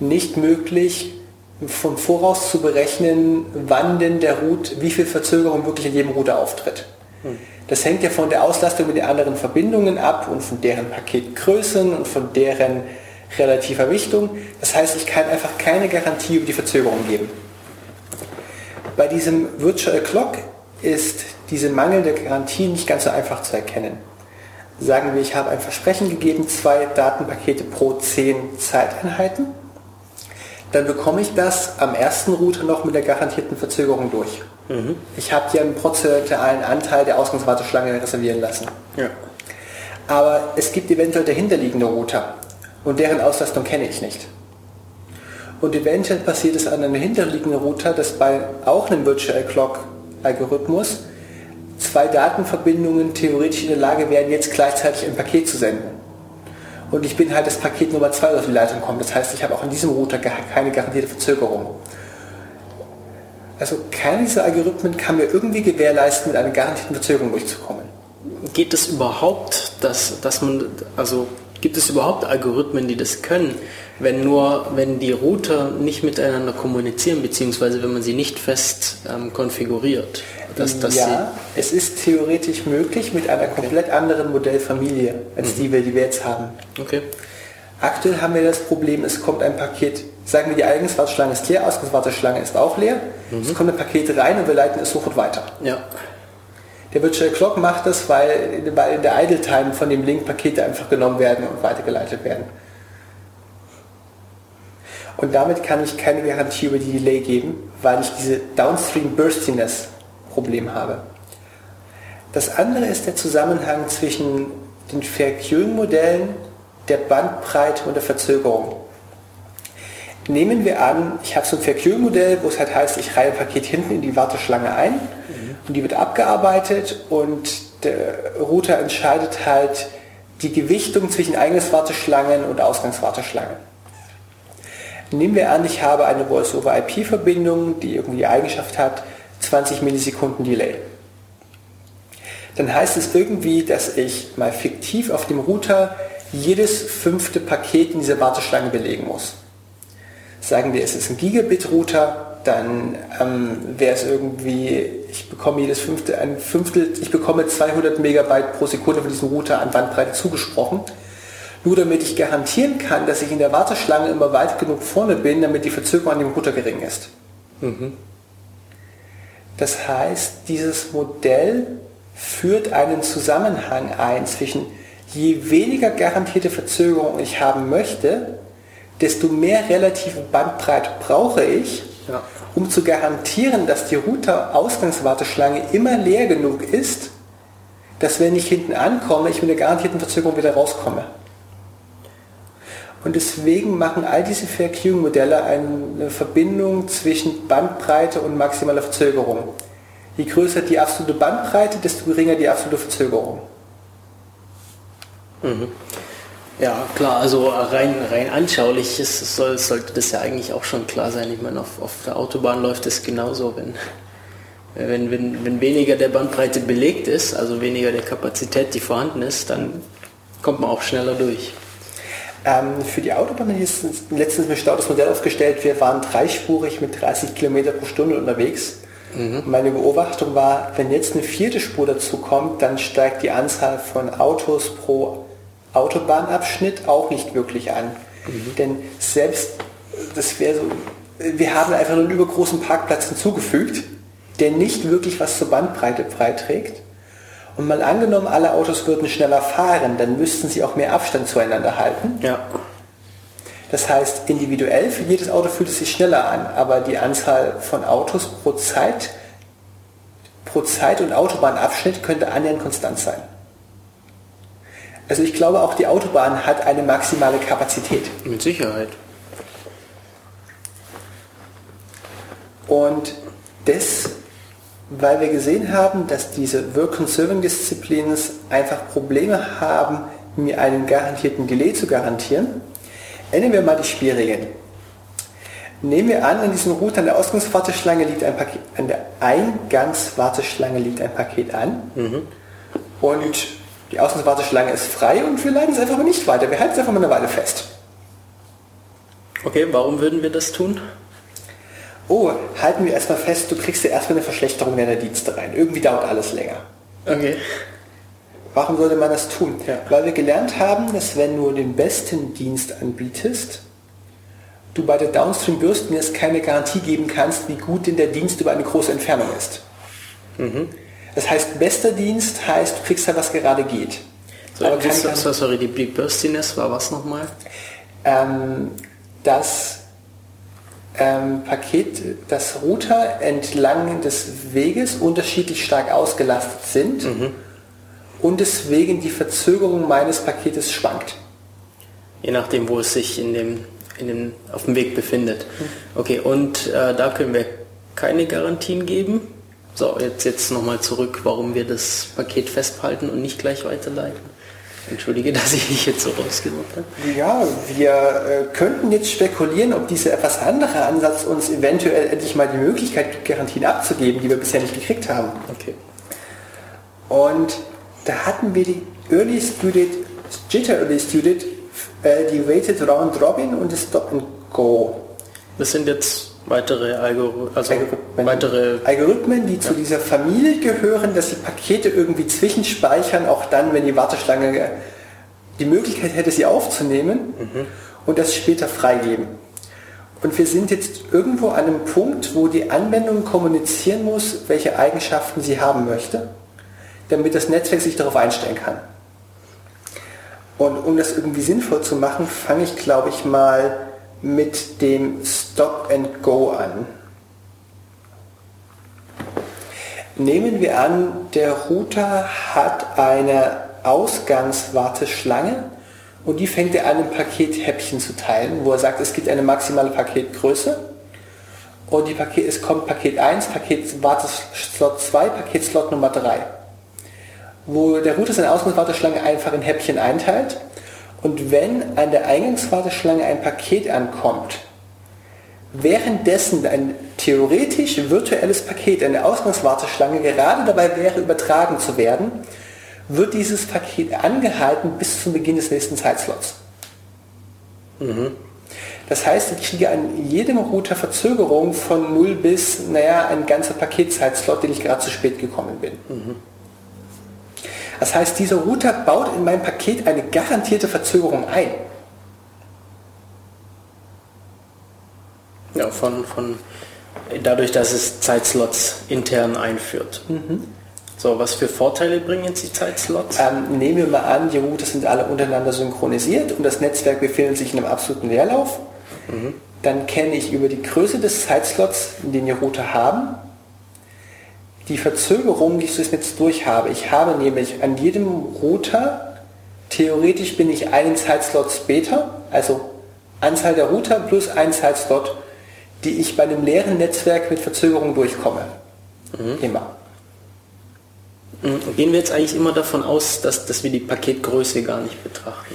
nicht möglich, von voraus zu berechnen, wann denn der Route, wie viel Verzögerung wirklich in jedem Router auftritt. Das hängt ja von der Auslastung mit den anderen Verbindungen ab und von deren Paketgrößen und von deren relativer Wichtung. Das heißt, ich kann einfach keine Garantie über die Verzögerung geben. Bei diesem Virtual Clock ist diese mangelnde Garantie nicht ganz so einfach zu erkennen. Sagen wir, ich habe ein Versprechen gegeben, zwei Datenpakete pro 10 Zeiteinheiten. Dann bekomme ich das am ersten Router noch mit der garantierten Verzögerung durch. Ich habe hier einen prozentualen Anteil der Ausgangswarteschlange reservieren lassen. Ja. Aber es gibt eventuell dahinterliegende Router und deren Auslastung kenne ich nicht. Und eventuell passiert es an einem hinterliegenden Router, dass bei auch einem Virtual Clock Algorithmus zwei Datenverbindungen theoretisch in der Lage wären, jetzt gleichzeitig ein Paket zu senden. Und ich bin halt das Paket Nummer 2 auf die Leitung kommen. Das heißt, ich habe auch in diesem Router keine garantierte Verzögerung. Also keiner dieser Algorithmen kann mir irgendwie gewährleisten, mit einer garantierten Verzögerung durchzukommen. Geht es überhaupt, dass, dass man, also gibt es überhaupt Algorithmen, die das können, wenn nur, wenn die Router nicht miteinander kommunizieren, beziehungsweise wenn man sie nicht fest ähm, konfiguriert? Dass, dass ja, es ist theoretisch möglich mit einer komplett anderen Modellfamilie, als die wir, die wir jetzt haben. okay. Aktuell haben wir das Problem, es kommt ein Paket, sagen wir die Eingangswarteschlange ist leer, Ausgangswarteschlange ist auch leer, es kommt ein Paket rein und wir leiten es sofort weiter. Ja. Der Virtual Clock macht das, weil, weil in der Idle Time von dem Link Pakete einfach genommen werden und weitergeleitet werden. Und damit kann ich keine Garantie über die Delay geben, weil ich diese Downstream Burstiness Problem habe. Das andere ist der Zusammenhang zwischen den Fair Queuing Modellen, der Bandbreite und der Verzögerung. Nehmen wir an, ich habe so ein Fair Queuing Modell, wo es halt heißt, ich reihe ein Paket hinten in die Warteschlange ein und die wird abgearbeitet und der Router entscheidet halt die Gewichtung zwischen Eingangswarteschlangen und Ausgangswarteschlangen. Nehmen wir an, ich habe eine Voice-over-IP-Verbindung, die irgendwie die Eigenschaft hat, 20 Millisekunden Delay. Dann heißt es irgendwie, dass ich mal fiktiv auf dem Router jedes fünfte Paket in dieser Warteschlange belegen muss. Sagen wir, es ist ein Gigabit-Router, dann ähm, wäre es irgendwie, ich bekomme jedes fünfte, ein Fünftel, ich bekomme 200 Megabyte pro Sekunde von diesem Router an Bandbreite zugesprochen. Nur damit ich garantieren kann, dass ich in der Warteschlange immer weit genug vorne bin, damit die Verzögerung an dem Router gering ist. Das heißt, dieses Modell führt einen Zusammenhang ein zwischen je weniger garantierte Verzögerung ich haben möchte, desto mehr relative Bandbreite brauche ich, Ja. um zu garantieren, dass die Router-Ausgangswarteschlange immer leer genug ist, dass wenn ich hinten ankomme, ich mit der garantierten Verzögerung wieder rauskomme. Und deswegen machen all diese Fair Queuing Modelle eine Verbindung zwischen Bandbreite und maximaler Verzögerung. Je größer die absolute Bandbreite, desto geringer die absolute Verzögerung. Ja, klar, also rein, rein anschaulich ist, soll, sollte das ja eigentlich auch schon klar sein. Ich meine, auf, auf der Autobahn läuft es genauso, wenn, wenn, wenn, wenn weniger der Bandbreite belegt ist, also weniger der Kapazität, die vorhanden ist, dann kommt man auch schneller durch. Ähm, für die Autobahn ist letztens ein Stau das Modell aufgestellt. Wir waren dreispurig mit 30 Kilometer pro Stunde unterwegs Meine Beobachtung war, wenn jetzt eine vierte Spur dazu kommt, dann steigt die Anzahl von Autos pro Autobahnabschnitt auch nicht wirklich an. Denn selbst, das wäre so, wir haben einfach einen übergroßen Parkplatz hinzugefügt, der nicht wirklich was zur Bandbreite beiträgt. Und mal angenommen, alle Autos würden schneller fahren, dann müssten sie auch mehr Abstand zueinander halten. Ja. Das heißt, individuell für jedes Auto fühlt es sich schneller an, aber die Anzahl von Autos pro Zeit, pro Zeit und Autobahnabschnitt könnte annähernd konstant sein. Also ich glaube, auch die Autobahn hat eine maximale Kapazität. Mit Sicherheit. Und das, weil wir gesehen haben, dass diese Work-Conserving-Disziplinen einfach Probleme haben, mir einen garantierten Delay zu garantieren, ändern wir mal die Spielregeln. Nehmen wir an, an diesem Router an der Ausgangswarteschlange liegt ein Paket, an der Eingangswarteschlange liegt ein Paket an und die Ausgangswarteschlange ist frei und wir leiten es einfach mal nicht weiter. Wir halten es einfach mal eine Weile fest. Okay, warum würden wir das tun? Oh, halten wir erstmal fest, du kriegst ja erstmal eine Verschlechterung deiner Dienste rein. Irgendwie dauert alles länger. Okay. Warum sollte man das tun? Ja. Weil wir gelernt haben, dass wenn du den besten Dienst anbietest, du bei der Downstream Bürstenlist keine Garantie geben kannst, wie gut denn der Dienst über eine große Entfernung ist. Das heißt, bester Dienst heißt, du kriegst ja, was gerade geht. So, Aber kein- so, sorry, die Big Burstiness war was nochmal? ähm, dass ähm, Paket, dass Router entlang des Weges unterschiedlich stark ausgelastet sind und deswegen die Verzögerung meines Paketes schwankt. Je nachdem, wo es sich in dem, in dem, auf dem Weg befindet. Okay, und äh, da können wir keine Garantien geben. So, jetzt, jetzt nochmal zurück, warum wir das Paket festhalten und nicht gleich weiterleiten. Entschuldige, dass ich dich jetzt so rausgesucht habe. Ja, wir äh, könnten jetzt spekulieren, ob dieser etwas andere Ansatz uns eventuell endlich mal die Möglichkeit gibt, Garantien abzugeben, die wir bisher nicht gekriegt haben. Okay. Und da hatten wir die Early Student, Jitter Early Student, äh, die Weighted Round Robin und das Stop and Go. Das sind jetzt weitere Algorithmen, also Algorithmen. weitere Algorithmen, die zu dieser Familie gehören, dass sie Pakete irgendwie zwischenspeichern, auch dann, wenn die Warteschlange die Möglichkeit hätte, sie aufzunehmen und das später freigeben. Und wir sind jetzt irgendwo an einem Punkt, wo die Anwendung kommunizieren muss, welche Eigenschaften sie haben möchte, damit das Netzwerk sich darauf einstellen kann. Und um das irgendwie sinnvoll zu machen, fange ich, glaube ich, mal mit dem Stop and Go an. Nehmen wir an, der Router hat eine Ausgangswarteschlange und die fängt er an, in Pakethäppchen zu teilen, wo er sagt, es gibt eine maximale Paketgröße und die Paket, es kommt Paket 1, Paket Warteslot 2, Paketslot Nummer 3 wo der Router seine Ausgangswarteschlange einfach in Häppchen einteilt und wenn an der Eingangswarteschlange ein Paket ankommt, währenddessen ein theoretisch virtuelles Paket an der Ausgangswarteschlange gerade dabei wäre, übertragen zu werden, wird dieses Paket angehalten bis zum Beginn des nächsten Zeitslots. Das heißt, ich kriege an jedem Router Verzögerung von 0 bis, naja, ein ganzer Paketzeitslot, den ich gerade zu spät gekommen bin. Das heißt, dieser Router baut in mein Paket eine garantierte Verzögerung ein. Ja, von, von dadurch, dass es Zeitslots intern einführt. So, was für Vorteile bringen jetzt die Zeitslots? Ähm, nehmen wir mal an, die Router sind alle untereinander synchronisiert und das Netzwerk befindet sich in einem absoluten Leerlauf. Dann kenne ich über die Größe des Zeitslots, den die Router haben, die Verzögerung, die ich durchs Netz durch habe. Ich habe nämlich an jedem Router, theoretisch bin ich einen Zeitslot später, also Anzahl der Router plus ein Zeitslot, die ich bei einem leeren Netzwerk mit Verzögerung durchkomme. Immer. Mhm. Gehen wir jetzt eigentlich immer davon aus, dass, dass wir die Paketgröße gar nicht betrachten.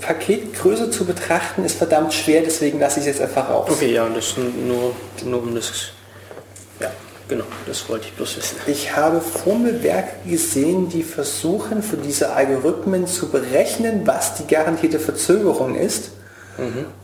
Paketgröße zu betrachten ist verdammt schwer, deswegen lasse ich es jetzt einfach raus. Okay, ja, das nur, nur um das... Genau, das wollte ich bloß wissen. Ich habe Formelwerke gesehen, die versuchen, für diese Algorithmen zu berechnen, was die garantierte Verzögerung ist.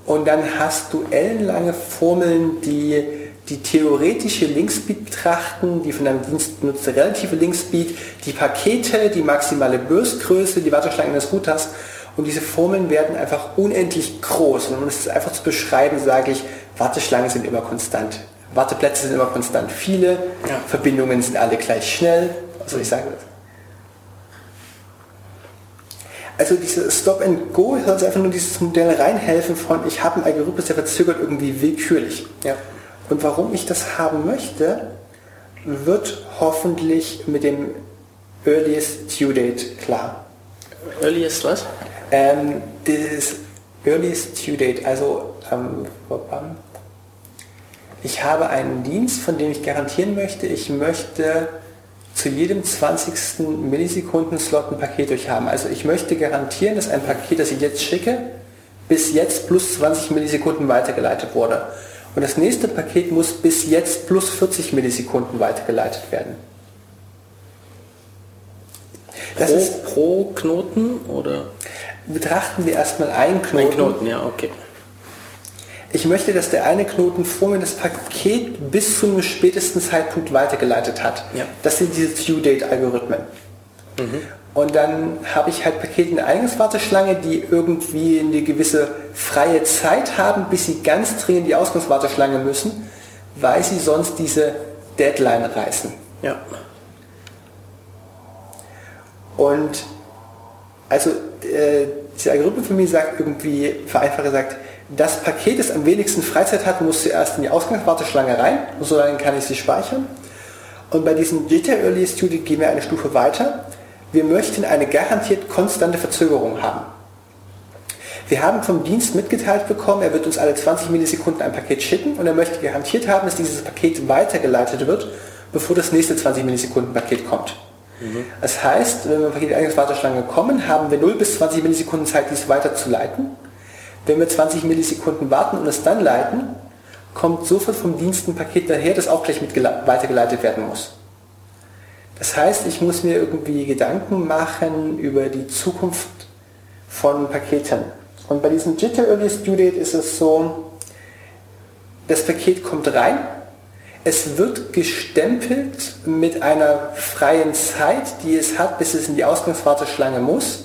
Und dann hast du ellenlange Formeln, die die theoretische Linkspeed betrachten, die von einem Dienst benutzte relative Linkspeed, die Pakete, die maximale Burstgröße, die Warteschlangen des Routers und diese Formeln werden einfach unendlich groß. Und um es einfach zu beschreiben, sage ich, Warteschlangen sind immer konstant. Warteplätze sind immer konstant viele, Ja. Verbindungen sind alle gleich schnell. Also ich sage das. Also diese Stop and Go soll einfach nur dieses Modell reinhelfen von ich habe einen Algorithmus, der verzögert irgendwie willkürlich. Ja. Und warum ich das haben möchte, wird hoffentlich mit dem Earliest Due Date klar. Earliest was? Ähm, das Earliest Due Date, also ähm, ich habe einen Dienst, von dem ich garantieren möchte, ich möchte zu jedem 20. Millisekunden-Slot ein Paket durchhaben. Also ich möchte garantieren, dass ein Paket, das ich jetzt schicke, bis jetzt plus 20 Millisekunden weitergeleitet wurde. Und das nächste Paket muss bis jetzt plus 40 Millisekunden weitergeleitet werden. Das Pro, ist, pro Knoten oder? betrachten wir erstmal einen Knoten. Ein Knoten, ja, okay. Ich möchte, dass der eine Knoten vor mir das Paket bis zu einem spätesten Zeitpunkt weitergeleitet hat. Ja. Das sind diese Due-Date-Algorithmen. Und dann habe ich halt Pakete in der Eingangswarteschlange, die irgendwie eine gewisse freie Zeit haben, bis sie ganz dringend in die Ausgangswarteschlange müssen, weil sie sonst diese Deadline reißen. Ja. Und also äh, dieser Algorithmus für mich sagt irgendwie, vereinfacht gesagt, das Paket, das am wenigsten Freizeit hat, muss zuerst in die Ausgangswarteschlange rein, und so lange kann ich sie speichern. Und bei diesem Jitter Early Study gehen wir eine Stufe weiter. Wir möchten eine garantiert konstante Verzögerung haben. Wir haben vom Dienst mitgeteilt bekommen, er wird uns alle 20 Millisekunden ein Paket schicken und er möchte garantiert haben, dass dieses Paket weitergeleitet wird, bevor das nächste 20 Millisekunden Paket kommt. Das heißt, wenn wir Paket in die Eingangswarteschlange kommen, haben wir 0 bis 20 Millisekunden Zeit, dies weiterzuleiten. Wenn wir 20 Millisekunden warten und es dann leiten, kommt sofort vom Dienst ein Paket daher, das auch gleich mit gele- weitergeleitet werden muss. Das heißt, ich muss mir irgendwie Gedanken machen über die Zukunft von Paketen. Und bei diesem Jitter Earliest Due Date ist es so, das Paket kommt rein, es wird gestempelt mit einer freien Zeit, die es hat, bis es in die Ausgangswarteschlange muss.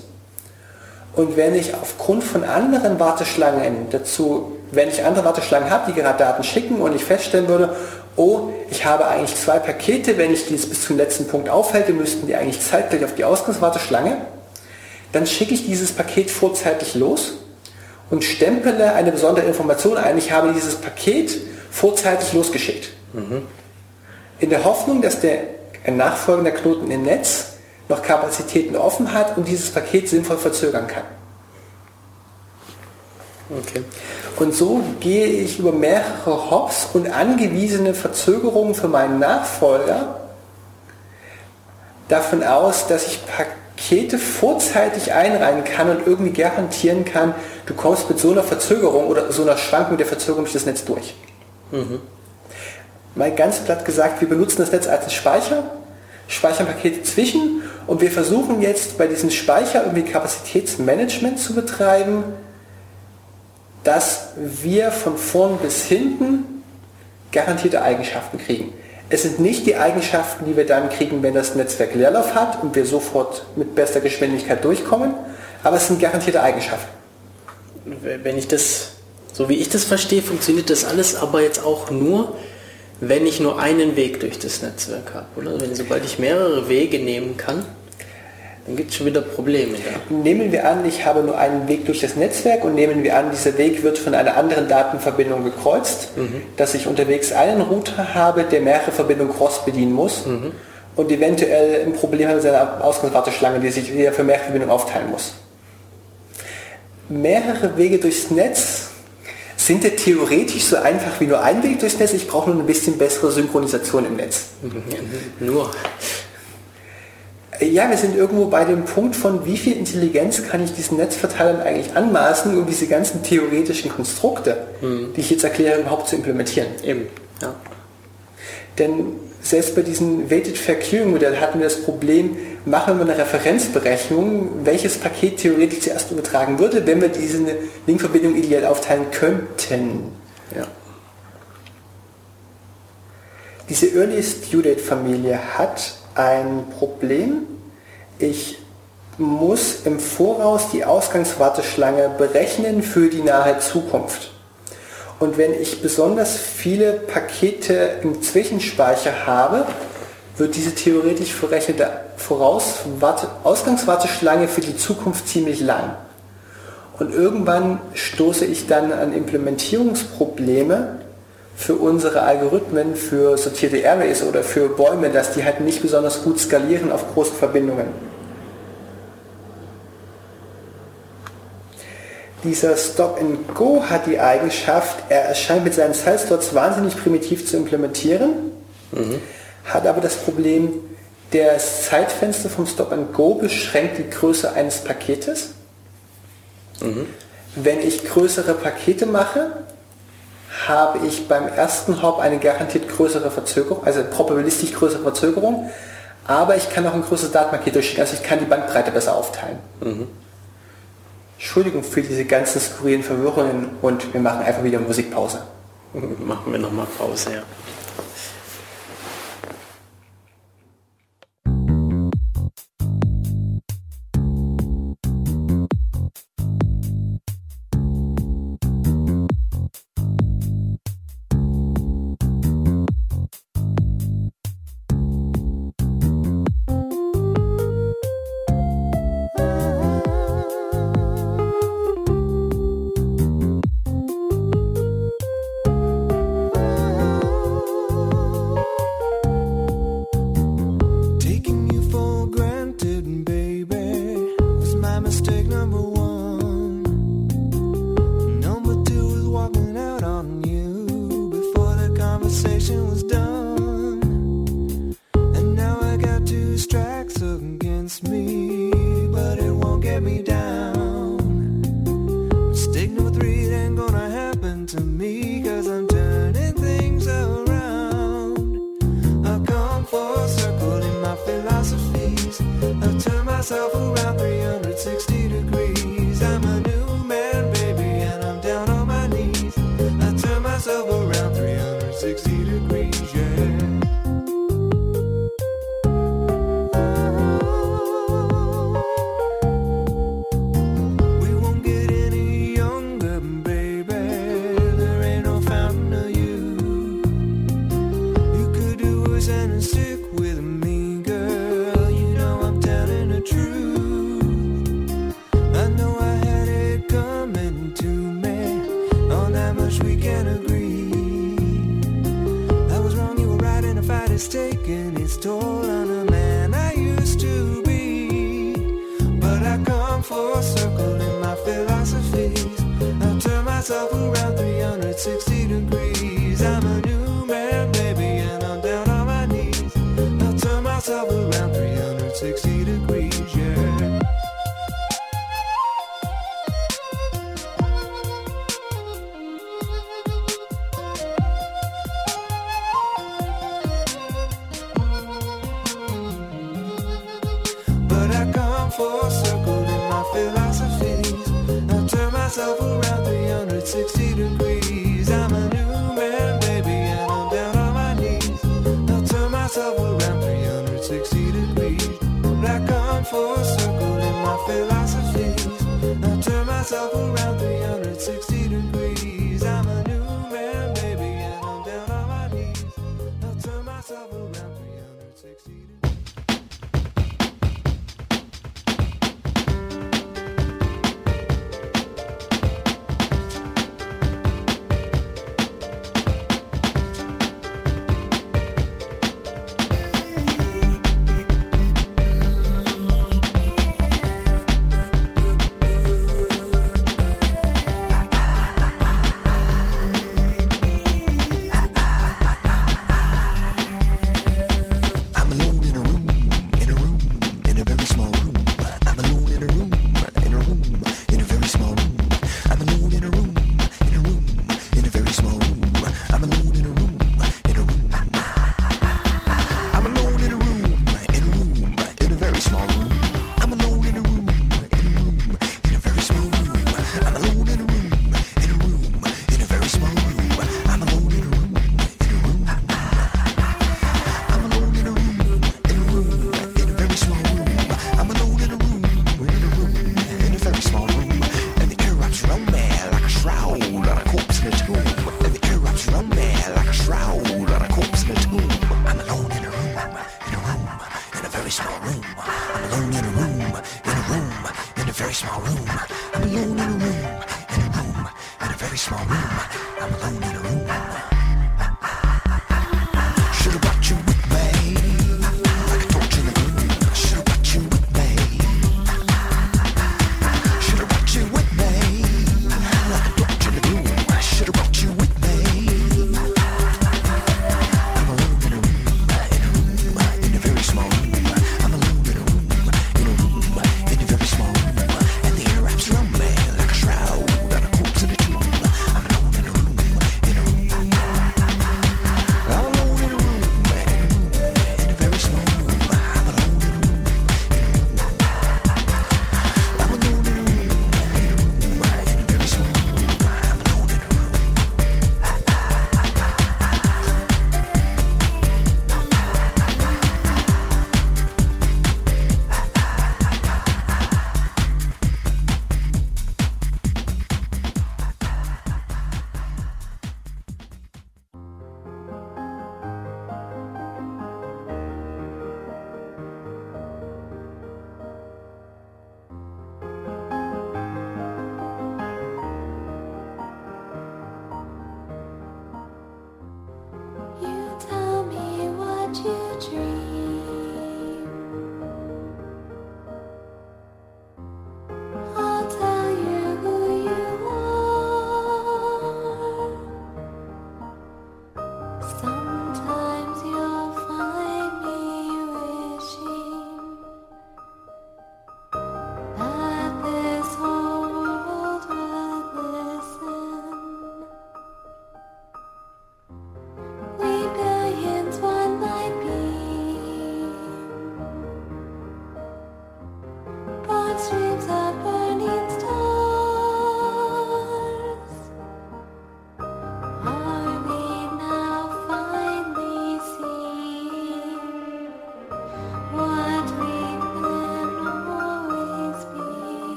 Und wenn ich aufgrund von anderen Warteschlangen dazu, wenn ich andere Warteschlangen habe, die gerade Daten schicken und ich feststellen würde, oh, ich habe eigentlich zwei Pakete, wenn ich dies bis zum letzten Punkt aufhalte, müssten die eigentlich zeitgleich auf die Ausgangswarteschlange, dann schicke ich dieses Paket vorzeitig los und stempele eine besondere Information ein. Ich habe dieses Paket vorzeitig losgeschickt. In der Hoffnung, dass der ein nachfolgender Knoten im Netz noch Kapazitäten offen hat und dieses Paket sinnvoll verzögern kann. Okay. Und so gehe ich über mehrere Hops und angewiesene Verzögerungen für meinen Nachfolger davon aus, dass ich Pakete vorzeitig einreihen kann und irgendwie garantieren kann, du kommst mit so einer Verzögerung oder so einer Schwankung der Verzögerung durch das Netz durch. Mal ganz platt gesagt, wir benutzen das Netz als einen Speicher, speichern Pakete zwischen und wir versuchen jetzt bei diesem Speicher irgendwie Kapazitätsmanagement zu betreiben, dass wir von vorn bis hinten garantierte Eigenschaften kriegen. Es sind nicht die Eigenschaften, die wir dann kriegen, wenn das Netzwerk Leerlauf hat und wir sofort mit bester Geschwindigkeit durchkommen, aber es sind garantierte Eigenschaften. Wenn ich das, so wie ich das verstehe, funktioniert das alles aber jetzt auch nur, wenn ich nur einen Weg durch das Netzwerk habe, oder? Wenn sobald ich mehrere Wege nehmen kann, dann gibt es schon wieder Probleme da. Nehmen wir an, ich habe nur einen Weg durch das Netzwerk und nehmen wir an, dieser Weg wird von einer anderen Datenverbindung gekreuzt, dass ich unterwegs einen Router habe, der mehrere Verbindungen cross bedienen muss und eventuell ein Problem hat mit seiner Ausgangswarteschlange, die sich wieder für mehrere Verbindungen aufteilen muss. Mehrere Wege durchs Netz sind ja theoretisch so einfach wie nur ein Weg durchs Netz. Ich brauche nur ein bisschen bessere Synchronisation im Netz. Nur. Ja, wir sind irgendwo bei dem Punkt von, wie viel Intelligenz kann ich diesen Netzverteilern eigentlich anmaßen, um diese ganzen theoretischen Konstrukte, die ich jetzt erkläre, überhaupt zu implementieren. Eben. Ja. Denn selbst bei diesem Weighted Fair Queuing Modell hatten wir das Problem, machen wir eine Referenzberechnung, welches Paket theoretisch zuerst übertragen würde, wenn wir diese Linkverbindung ideal aufteilen könnten. ja. Diese Earliest Due Date Familie hat ein Problem. Ich muss im Voraus die Ausgangswarteschlange berechnen für die nahe Zukunft. Und wenn ich besonders viele Pakete im Zwischenspeicher habe, wird diese theoretisch verrechnete Ausgangswarteschlange für die Zukunft ziemlich lang. Und irgendwann stoße ich dann an Implementierungsprobleme für unsere Algorithmen, für sortierte Arrays oder für Bäume, dass die halt nicht besonders gut skalieren auf große Verbindungen. Dieser Stop and Go hat die Eigenschaft, er erscheint mit seinen Size-Slots wahnsinnig primitiv zu implementieren, mhm. hat aber das Problem, das Zeitfenster vom Stop and Go beschränkt die Größe eines Paketes. Mhm. Wenn ich größere Pakete mache, habe ich beim ersten Hop eine garantiert größere Verzögerung, also probabilistisch größere Verzögerung, aber ich kann auch ein größeres Datenpaket durchschicken, also ich kann die Bandbreite besser aufteilen. Mhm. Entschuldigung für diese ganzen skurrilen Verwirrungen und wir machen einfach wieder Musikpause. Machen wir nochmal Pause, ja. myself around 360 degrees. I'm a new man, baby, and I'm down on my knees. I'll turn myself around 360 degrees. Black on for full circle in my philosophies. I'll turn myself around 360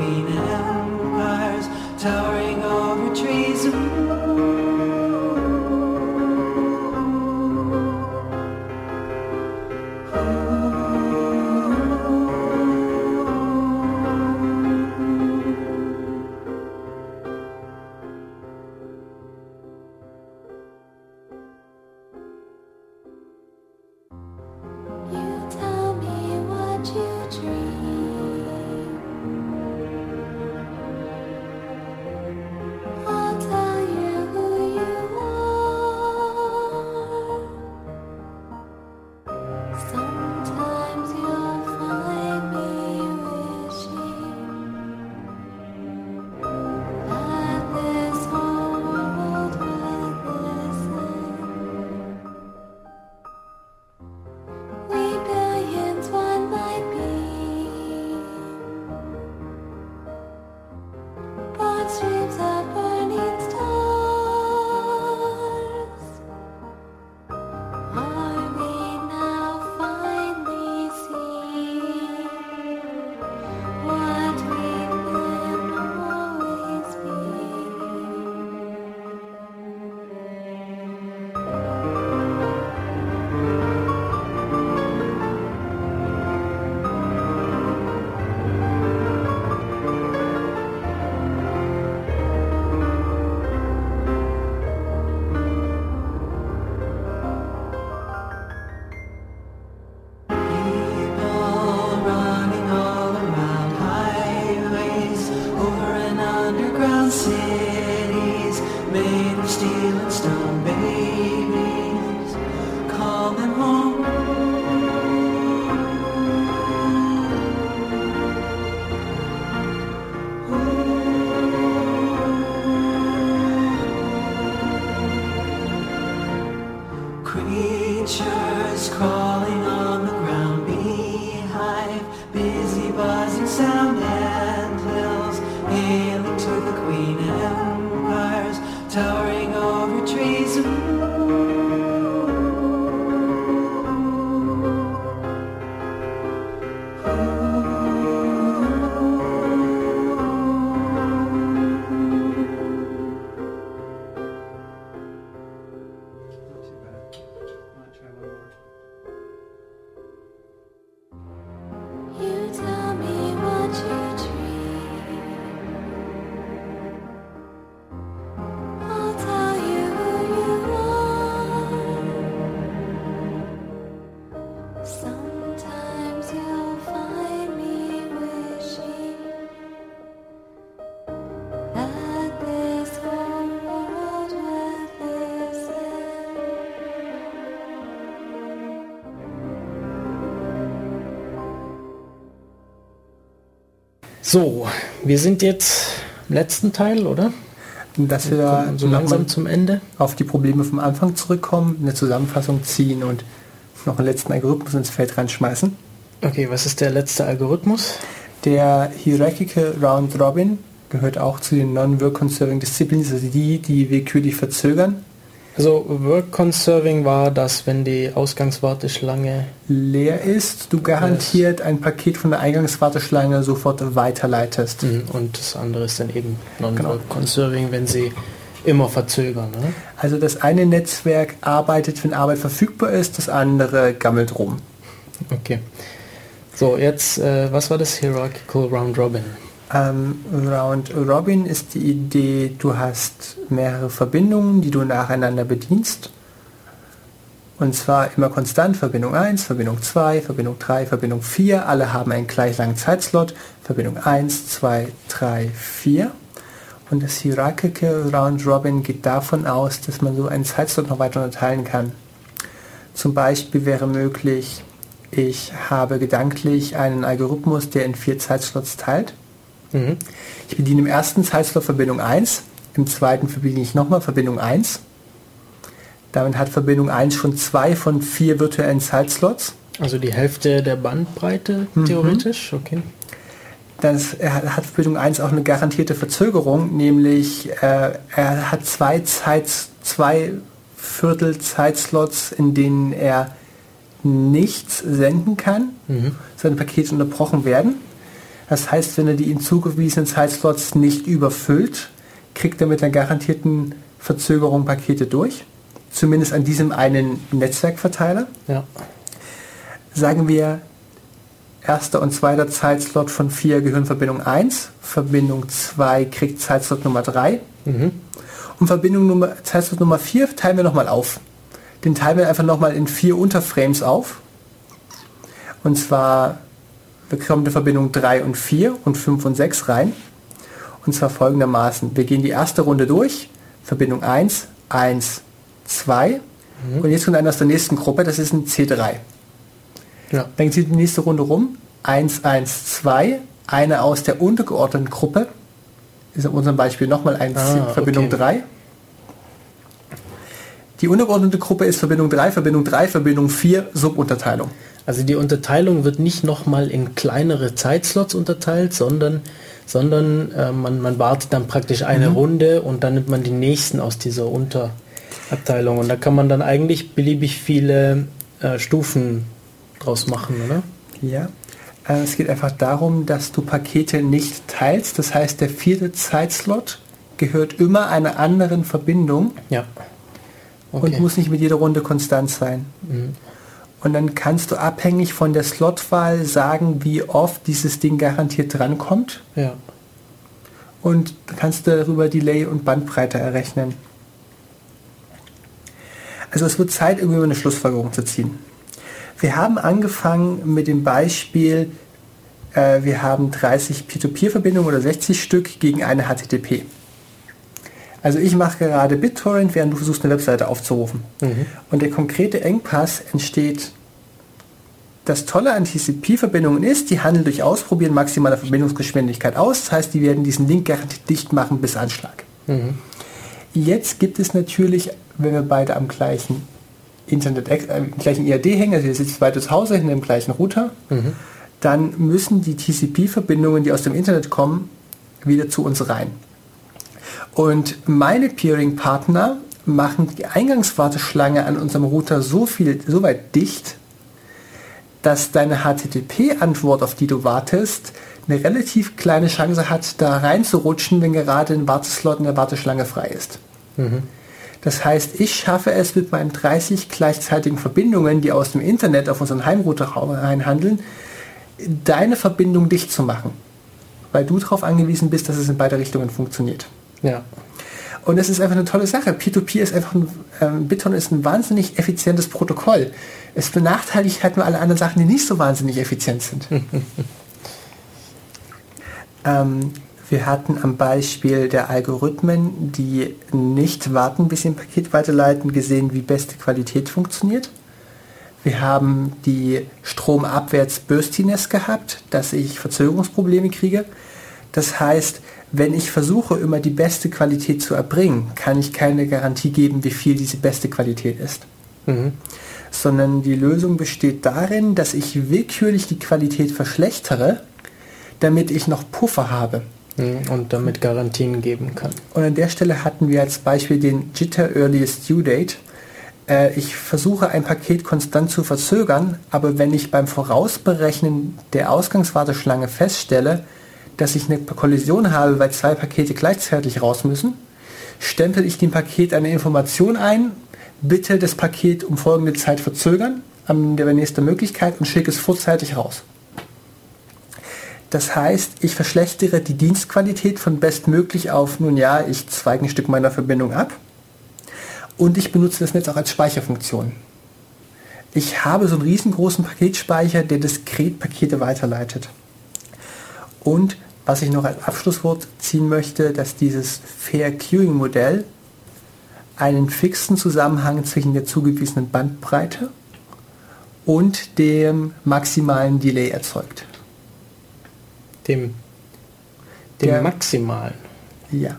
to the So, wir sind jetzt im letzten Teil, oder? Dass wir Kommen so langsam zum Ende. auf die Probleme vom Anfang zurückkommen, eine Zusammenfassung ziehen und noch einen letzten Algorithmus ins Feld reinschmeißen. Okay, was ist der letzte Algorithmus? Der Hierarchical Round Robin gehört auch zu den Non-Work-Conserving Disciplines, also die, die willkürlich verzögern. Also Work Conserving war das, wenn die Ausgangswarteschlange leer ist, du garantiert ein Paket von der Eingangswarteschlange sofort weiterleitest. Mhm, und das andere ist dann eben Genau. Non-Work Conserving, wenn sie immer verzögern. Ne? Also das eine Netzwerk arbeitet, wenn Arbeit verfügbar ist, das andere gammelt rum. Okay. So, jetzt, äh, was war das Hierarchical Round Robin? Ähm, Round Robin ist die Idee, du hast mehrere Verbindungen, die du nacheinander bedienst. Und zwar immer konstant, Verbindung 1, Verbindung 2, Verbindung 3, Verbindung 4. Alle haben einen gleich langen Zeitslot. Verbindung 1, 2, 3, 4. Und das Hierarchical Round Robin geht davon aus, dass man so einen Zeitslot noch weiter unterteilen kann. Zum Beispiel wäre möglich, ich habe gedanklich einen Algorithmus, der in vier Zeitslots teilt. Mhm. Ich bediene im ersten Zeitslot Verbindung 1, im zweiten bediene ich nochmal Verbindung 1. Damit hat Verbindung 1 schon zwei von vier virtuellen Zeitslots. Also die Hälfte der Bandbreite theoretisch, okay. Das, er hat- Verbindung 1 auch eine garantierte Verzögerung, nämlich äh, er hat zwei, Zeit, zwei Viertel Zeitslots, in denen er nichts senden kann. Seine Pakete unterbrochen werden. Das heißt, wenn er die ihm zugewiesenen Zeitslots nicht überfüllt, kriegt er mit einer garantierten Verzögerung Pakete durch. Zumindest an diesem einen Netzwerkverteiler. Ja. Sagen wir, erster und zweiter Zeitslot von 4 gehören Verbindung 1, Verbindung 2 kriegt Zeitslot Nummer 3 und Verbindung Nummer, Zeitslot Nummer 4 teilen wir nochmal auf. Den teilen wir einfach nochmal in vier Unterframes auf. Und zwar bekommt die Verbindung 3 und 4 und 5 und 6 rein. Und zwar folgendermaßen. Wir gehen die erste Runde durch. Verbindung 1, 1, 2. Und jetzt kommt einer aus der nächsten Gruppe, das ist ein C3. Ja. Dann zieht die nächste Runde rum. 1, 1, 2. Eine aus der untergeordneten Gruppe. Ist in unserem Beispiel nochmal ein Ah, Verbindung okay. 3. Die untergeordnete Gruppe ist Verbindung 3, Verbindung 3, Verbindung 4, Subunterteilung. Also die Unterteilung wird nicht nochmal in kleinere Zeitslots unterteilt, sondern, sondern äh, man, man wartet dann praktisch eine Runde und dann nimmt man die nächsten aus dieser Unterabteilung. Und da kann man dann eigentlich beliebig viele äh, Stufen draus machen, oder? Ja. Äh, Es geht einfach darum, dass du Pakete nicht teilst. Das heißt, der vierte Zeitslot gehört immer einer anderen Verbindung Ja. und muss nicht mit jeder Runde konstant sein. Und dann kannst du abhängig von der Slotwahl sagen, wie oft dieses Ding garantiert drankommt ja. und kannst darüber Delay und Bandbreite errechnen. Also es wird Zeit, irgendwie eine Schlussfolgerung zu ziehen. Wir haben angefangen mit dem Beispiel, äh, wir haben 30 Peer-to-Peer-Verbindungen oder 60 Stück gegen eine HTTP. Also ich mache gerade BitTorrent, während du versuchst, eine Webseite aufzurufen. Und der konkrete Engpass entsteht, das Tolle an TCP-Verbindungen ist, die handeln durch Ausprobieren maximaler Verbindungsgeschwindigkeit aus. Das heißt, die werden diesen Link garantiert dicht machen bis Anschlag. Jetzt gibt es natürlich, wenn wir beide am gleichen Internet, äh, am gleichen IAD hängen, also ihr sitzt beide zu Hause hinter dem gleichen Router, dann müssen die TCP-Verbindungen, die aus dem Internet kommen, wieder zu uns rein. Und meine Peering-Partner machen die Eingangswarteschlange an unserem Router so viel, so weit dicht, dass deine HTTP-Antwort, auf die du wartest, eine relativ kleine Chance hat, da reinzurutschen, wenn gerade ein Warteslot in der Warteschlange frei ist. Das heißt, ich schaffe es mit meinen 30 gleichzeitigen Verbindungen, die aus dem Internet auf unseren Heimrouter reinhandeln, deine Verbindung dicht zu machen. Weil du darauf angewiesen bist, dass es in beide Richtungen funktioniert. Ja. Und es ist einfach eine tolle Sache. P2P ist einfach ein, ähm, Biton ist ein wahnsinnig effizientes Protokoll. Es benachteiligt halt nur alle anderen Sachen, die nicht so wahnsinnig effizient sind. ähm, wir hatten am Beispiel der Algorithmen, die nicht warten, bis sie ein Paket weiterleiten, gesehen, wie beste Qualität funktioniert. Wir haben die Stromabwärts-Burstiness gehabt, dass ich Verzögerungsprobleme kriege. Das heißt, wenn ich versuche, immer die beste Qualität zu erbringen, kann ich keine Garantie geben, wie viel diese beste Qualität ist. Sondern die Lösung besteht darin, dass ich willkürlich die Qualität verschlechtere, damit ich noch Puffer habe. Mhm, Und damit Garantien geben kann. Und an der Stelle hatten wir als Beispiel den Jitter Earliest Due Date. Äh, ich versuche ein Paket konstant zu verzögern, aber wenn ich beim Vorausberechnen der Ausgangswarteschlange feststelle, dass ich eine Kollision habe, weil zwei Pakete gleichzeitig raus müssen, stempel ich dem Paket eine Information ein, bitte das Paket um folgende Zeit verzögern, an der nächsten Möglichkeit und schicke es vorzeitig raus. Das heißt, ich verschlechtere die Dienstqualität von bestmöglich auf, nun ja, ich zweige ein Stück meiner Verbindung ab und ich benutze das Netz auch als Speicherfunktion. Ich habe so einen riesengroßen Paketspeicher, der diskret Pakete weiterleitet. Und was ich noch als Abschlusswort ziehen möchte, dass dieses Fair Queuing Modell einen fixen Zusammenhang zwischen der zugewiesenen Bandbreite und dem maximalen Delay erzeugt. Dem, dem Der- maximalen. Ja.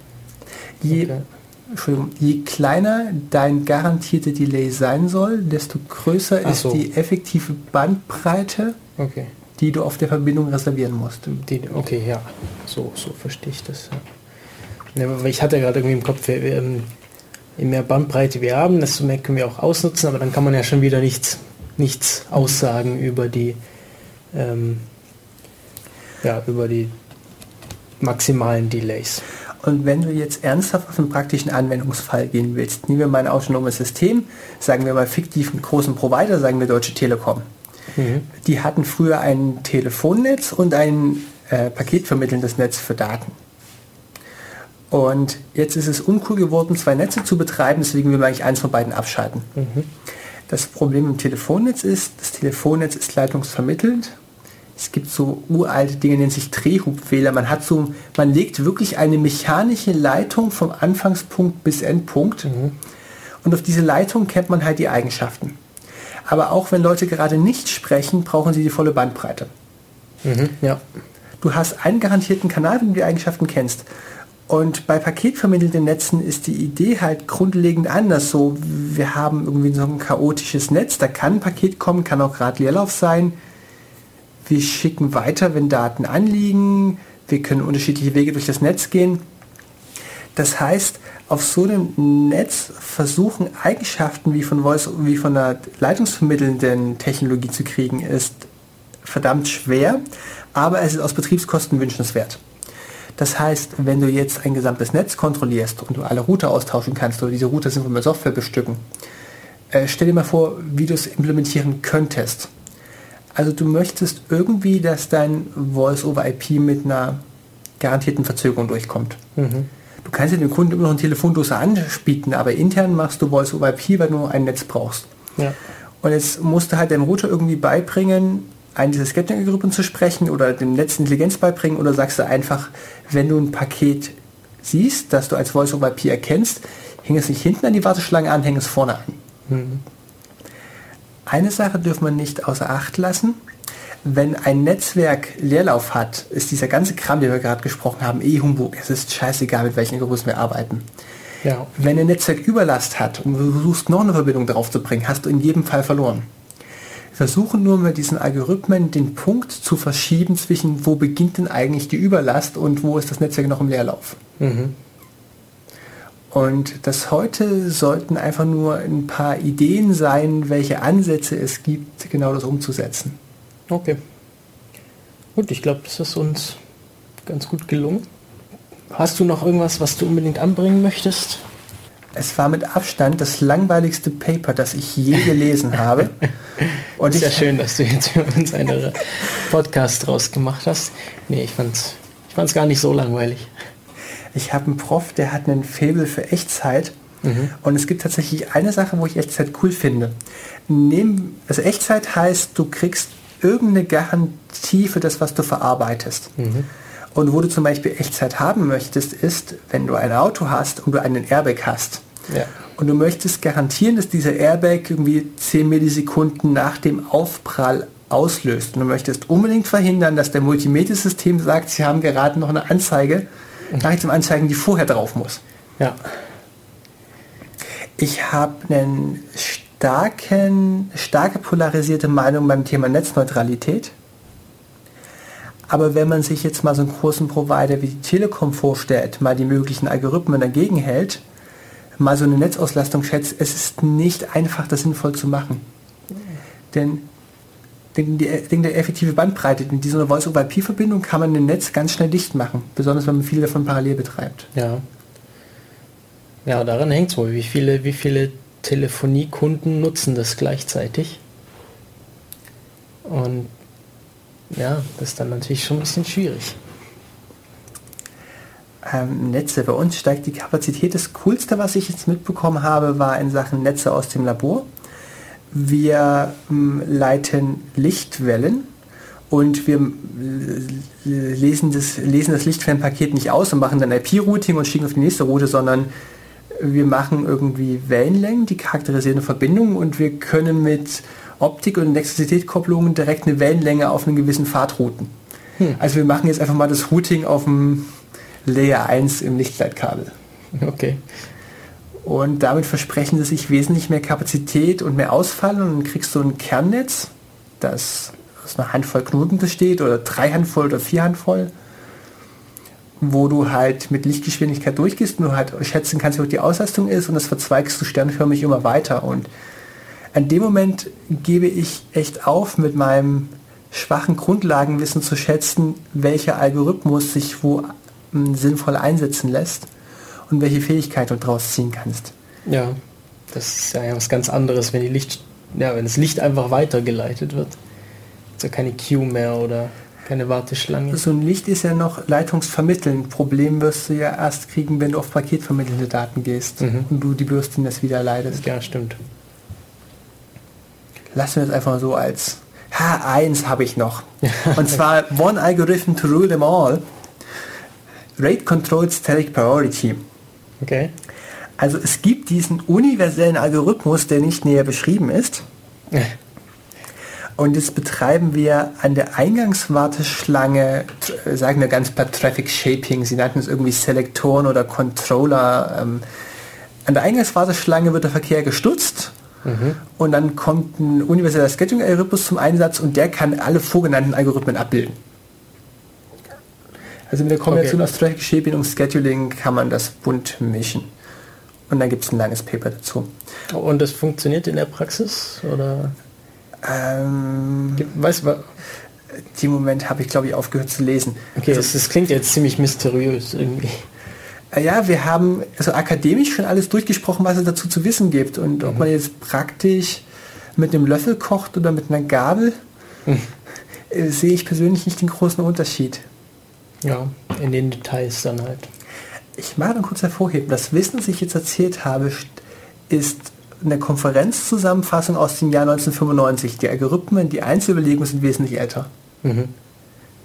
Je, Okay. Entschuldigung, je kleiner dein garantierte Delay sein soll, desto größer Ach ist so. die effektive Bandbreite, Okay. Die du auf der Verbindung reservieren musst. Die, okay, ja. So, so verstehe ich das. Ja. Ja, ich hatte gerade irgendwie im Kopf, wir, wir, ähm, je mehr Bandbreite wir haben, desto mehr können wir auch ausnutzen, aber dann kann man ja schon wieder nichts, nichts aussagen über die, ähm, ja, über die maximalen Delays. Und wenn du jetzt ernsthaft auf einen praktischen Anwendungsfall gehen willst, nehmen wir mal ein autonomes System, sagen wir mal fiktiv einen großen Provider, sagen wir Deutsche Telekom. Die hatten früher ein Telefonnetz und ein äh, paketvermittelndes Netz für Daten. Und jetzt ist es uncool geworden, zwei Netze zu betreiben, deswegen will man eigentlich eins von beiden abschalten. Das Problem im Telefonnetz ist, das Telefonnetz ist leitungsvermittelt. Es gibt so uralte Dinge, die nennen sich Drehhubfehler. Man hat so, man legt wirklich eine mechanische Leitung vom Anfangspunkt bis Endpunkt. Und auf diese Leitung kennt man halt die Eigenschaften. Aber auch wenn Leute gerade nicht sprechen, brauchen sie die volle Bandbreite. Ja. Du hast einen garantierten Kanal, wenn du die Eigenschaften kennst. Und bei paketvermittelten Netzen ist die Idee halt grundlegend anders. So, wir haben irgendwie so ein chaotisches Netz, da kann ein Paket kommen, kann auch gerade Leerlauf sein. Wir schicken weiter, wenn Daten anliegen. Wir können unterschiedliche Wege durch das Netz gehen. Das heißt, auf so einem Netz versuchen Eigenschaften wie von Voice, wie von einer leitungsvermittelnden Technologie zu kriegen, ist verdammt schwer, aber es ist aus Betriebskosten wünschenswert. Das heißt, wenn du jetzt ein gesamtes Netz kontrollierst und du alle Router austauschen kannst oder diese Router sind mit Software bestücken, äh, stell dir mal vor, wie du es implementieren könntest. Also du möchtest irgendwie, dass dein Voice-over-IP mit einer garantierten Verzögerung durchkommt. Du kannst ja dem Kunden immer noch eine Telefondose anbieten, aber intern machst du Voice-over-IP, weil du nur ein Netz brauchst. Ja. Und jetzt musst du halt dem Router irgendwie beibringen, einen dieser Scattering-Algorithmen zu sprechen oder dem Netz Intelligenz beibringen oder sagst du einfach, wenn du ein Paket siehst, das du als Voice-over-IP erkennst, häng es nicht hinten an die Warteschlange an, häng es vorne an. Eine Sache dürfen wir nicht außer Acht lassen. Wenn ein Netzwerk Leerlauf hat, ist dieser ganze Kram, den wir gerade gesprochen haben, eh Humbug. Es ist scheißegal, mit welchen Algorithmen wir arbeiten. Ja. Wenn ein Netzwerk Überlast hat und du versuchst noch eine Verbindung darauf zu bringen, hast du in jedem Fall verloren. Wir versuchen nur mit diesen Algorithmen den Punkt zu verschieben zwischen, wo beginnt denn eigentlich die Überlast und wo ist das Netzwerk noch im Leerlauf. Und das heute sollten einfach nur ein paar Ideen sein, welche Ansätze es gibt, genau das umzusetzen. Okay. Gut, ich glaube, das ist uns ganz gut gelungen. Hast du noch irgendwas, was du unbedingt anbringen möchtest? Es war mit Abstand das langweiligste Paper, das ich je gelesen habe. Und Ist ja schön, dass du jetzt für uns einen Podcast draus gemacht hast. Nee, ich fand's, ich fand's gar nicht so langweilig. ich habe einen Prof, der hat einen Faible für Echtzeit. Und es gibt tatsächlich eine Sache, wo ich Echtzeit cool finde. Nehm, also Echtzeit heißt, du kriegst irgendeine Garantie für das, was du verarbeitest. Und wo du zum Beispiel Echtzeit haben möchtest, ist, wenn du ein Auto hast und du einen Airbag hast. Ja. Und du möchtest garantieren, dass dieser Airbag irgendwie 10 Millisekunden nach dem Aufprall auslöst. Und du möchtest unbedingt verhindern, dass der Multimedia-System sagt, sie haben gerade noch eine Anzeige, Nachricht zum Anzeigen, die vorher drauf muss. Ja. Ich habe einen starken, starke polarisierte Meinung beim Thema Netzneutralität. Aber wenn man sich jetzt mal so einen großen Provider wie die Telekom vorstellt, mal die möglichen Algorithmen dagegen hält, mal so eine Netzauslastung schätzt, es ist nicht einfach, das sinnvoll zu machen. Denn wegen der, wegen der effektive Bandbreite, mit dieser Voice-over-IP-Verbindung kann man ein Netz ganz schnell dicht machen, besonders wenn man viele davon parallel betreibt. Ja. Ja, daran hängt es wohl. Wie viele, wie viele Telefoniekunden nutzen das gleichzeitig? Und ja, das ist dann natürlich schon ein bisschen schwierig. ähm, Netze. Bei uns steigt die Kapazität. Das Coolste, was ich jetzt mitbekommen habe, war in Sachen Netze aus dem Labor. Wir ähm, leiten Lichtwellen und wir ähm, lesen das, lesen das Lichtwellenpaket nicht aus und machen dann IP-Routing und schicken auf die nächste Route, sondern wir machen irgendwie Wellenlängen, die charakterisieren eine Verbindung und wir können mit Optik- und Elektrizität-Kopplungen direkt eine Wellenlänge auf einen gewissen Pfad routen. Also wir machen jetzt einfach mal das Routing auf dem Layer 1 im Lichtleitkabel. Okay. Und damit versprechen sie sich wesentlich mehr Kapazität und mehr Ausfall und dann kriegst du ein Kernnetz, das aus einer Handvoll Knoten besteht oder drei Handvoll oder vier Handvoll, wo du halt mit Lichtgeschwindigkeit durchgehst und du halt schätzen kannst, wie hoch die Auslastung ist und das verzweigst du sternförmig immer weiter. Und an dem Moment gebe ich echt auf, mit meinem schwachen Grundlagenwissen zu schätzen, welcher Algorithmus sich wo ähm, sinnvoll einsetzen lässt und welche Fähigkeit du daraus ziehen kannst. Ja, das ist ja was ganz anderes, wenn die Licht, ja, wenn das Licht einfach weitergeleitet wird. Ist ja keine Queue mehr oder keine Warteschlange. So ein Licht ist ja noch leitungsvermitteln. Problem wirst du ja erst kriegen, wenn du auf paketvermittelnde Daten gehst Mhm. und du die Bürstennetz wieder leitest. Ja, stimmt. Lassen wir es einfach so als H1 habe ich noch. Und zwar One Algorithm to Rule them all. Rate Controlled Static Priority. Okay. Also es gibt diesen universellen Algorithmus, der nicht näher beschrieben ist. Und das betreiben wir an der Eingangswarteschlange, tr- sagen wir ganz platt Traffic Shaping, sie nannten es irgendwie Selektoren oder Controller. Ähm, an der Eingangswarteschlange wird der Verkehr gestutzt und dann kommt ein universeller Scheduling-Algorithmus zum Einsatz und der kann alle vorgenannten Algorithmen abbilden. Also mit der Kombination Okay. aus Traffic Shaping und Scheduling kann man das bunt mischen. Und dann gibt es ein langes Paper dazu. Und das funktioniert in der Praxis? Oder Ähm, weißt du, Im Moment habe ich, glaube ich, aufgehört zu lesen. okay, das, das klingt jetzt ziemlich mysteriös irgendwie. Äh, Ja, wir haben also akademisch schon alles durchgesprochen, was es dazu zu wissen gibt. Und ob man jetzt praktisch mit einem Löffel kocht oder mit einer Gabel, äh, sehe ich persönlich nicht den großen Unterschied. Ja, in den Details dann halt. Ich mag noch kurz hervorheben, das Wissen, das ich jetzt erzählt habe, st- ist eine Konferenzzusammenfassung aus dem Jahr 1995. Die Algorithmen, die Einzelbelegungen sind wesentlich älter. Mhm.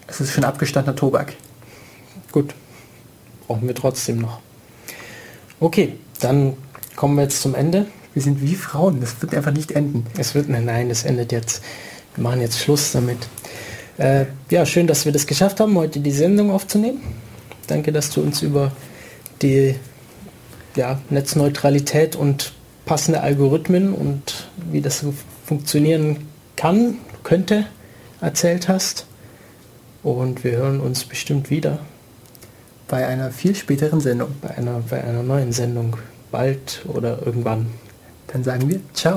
Das ist schon abgestandener Tobak. Gut. Brauchen wir trotzdem noch. Okay, dann kommen wir jetzt zum Ende. Wir sind wie Frauen, das wird einfach nicht enden. Es wird, nein, nein, das endet jetzt. Wir machen jetzt Schluss damit. Äh, ja, schön, dass wir das geschafft haben, heute die Sendung aufzunehmen. Danke, dass du uns über die ja, Netzneutralität und passende Algorithmen und wie das so funktionieren kann, könnte, erzählt hast. Und wir hören uns bestimmt wieder Bei einer viel späteren Sendung. bei einer, bei einer neuen Sendung. Bald oder irgendwann. Dann sagen wir Ciao.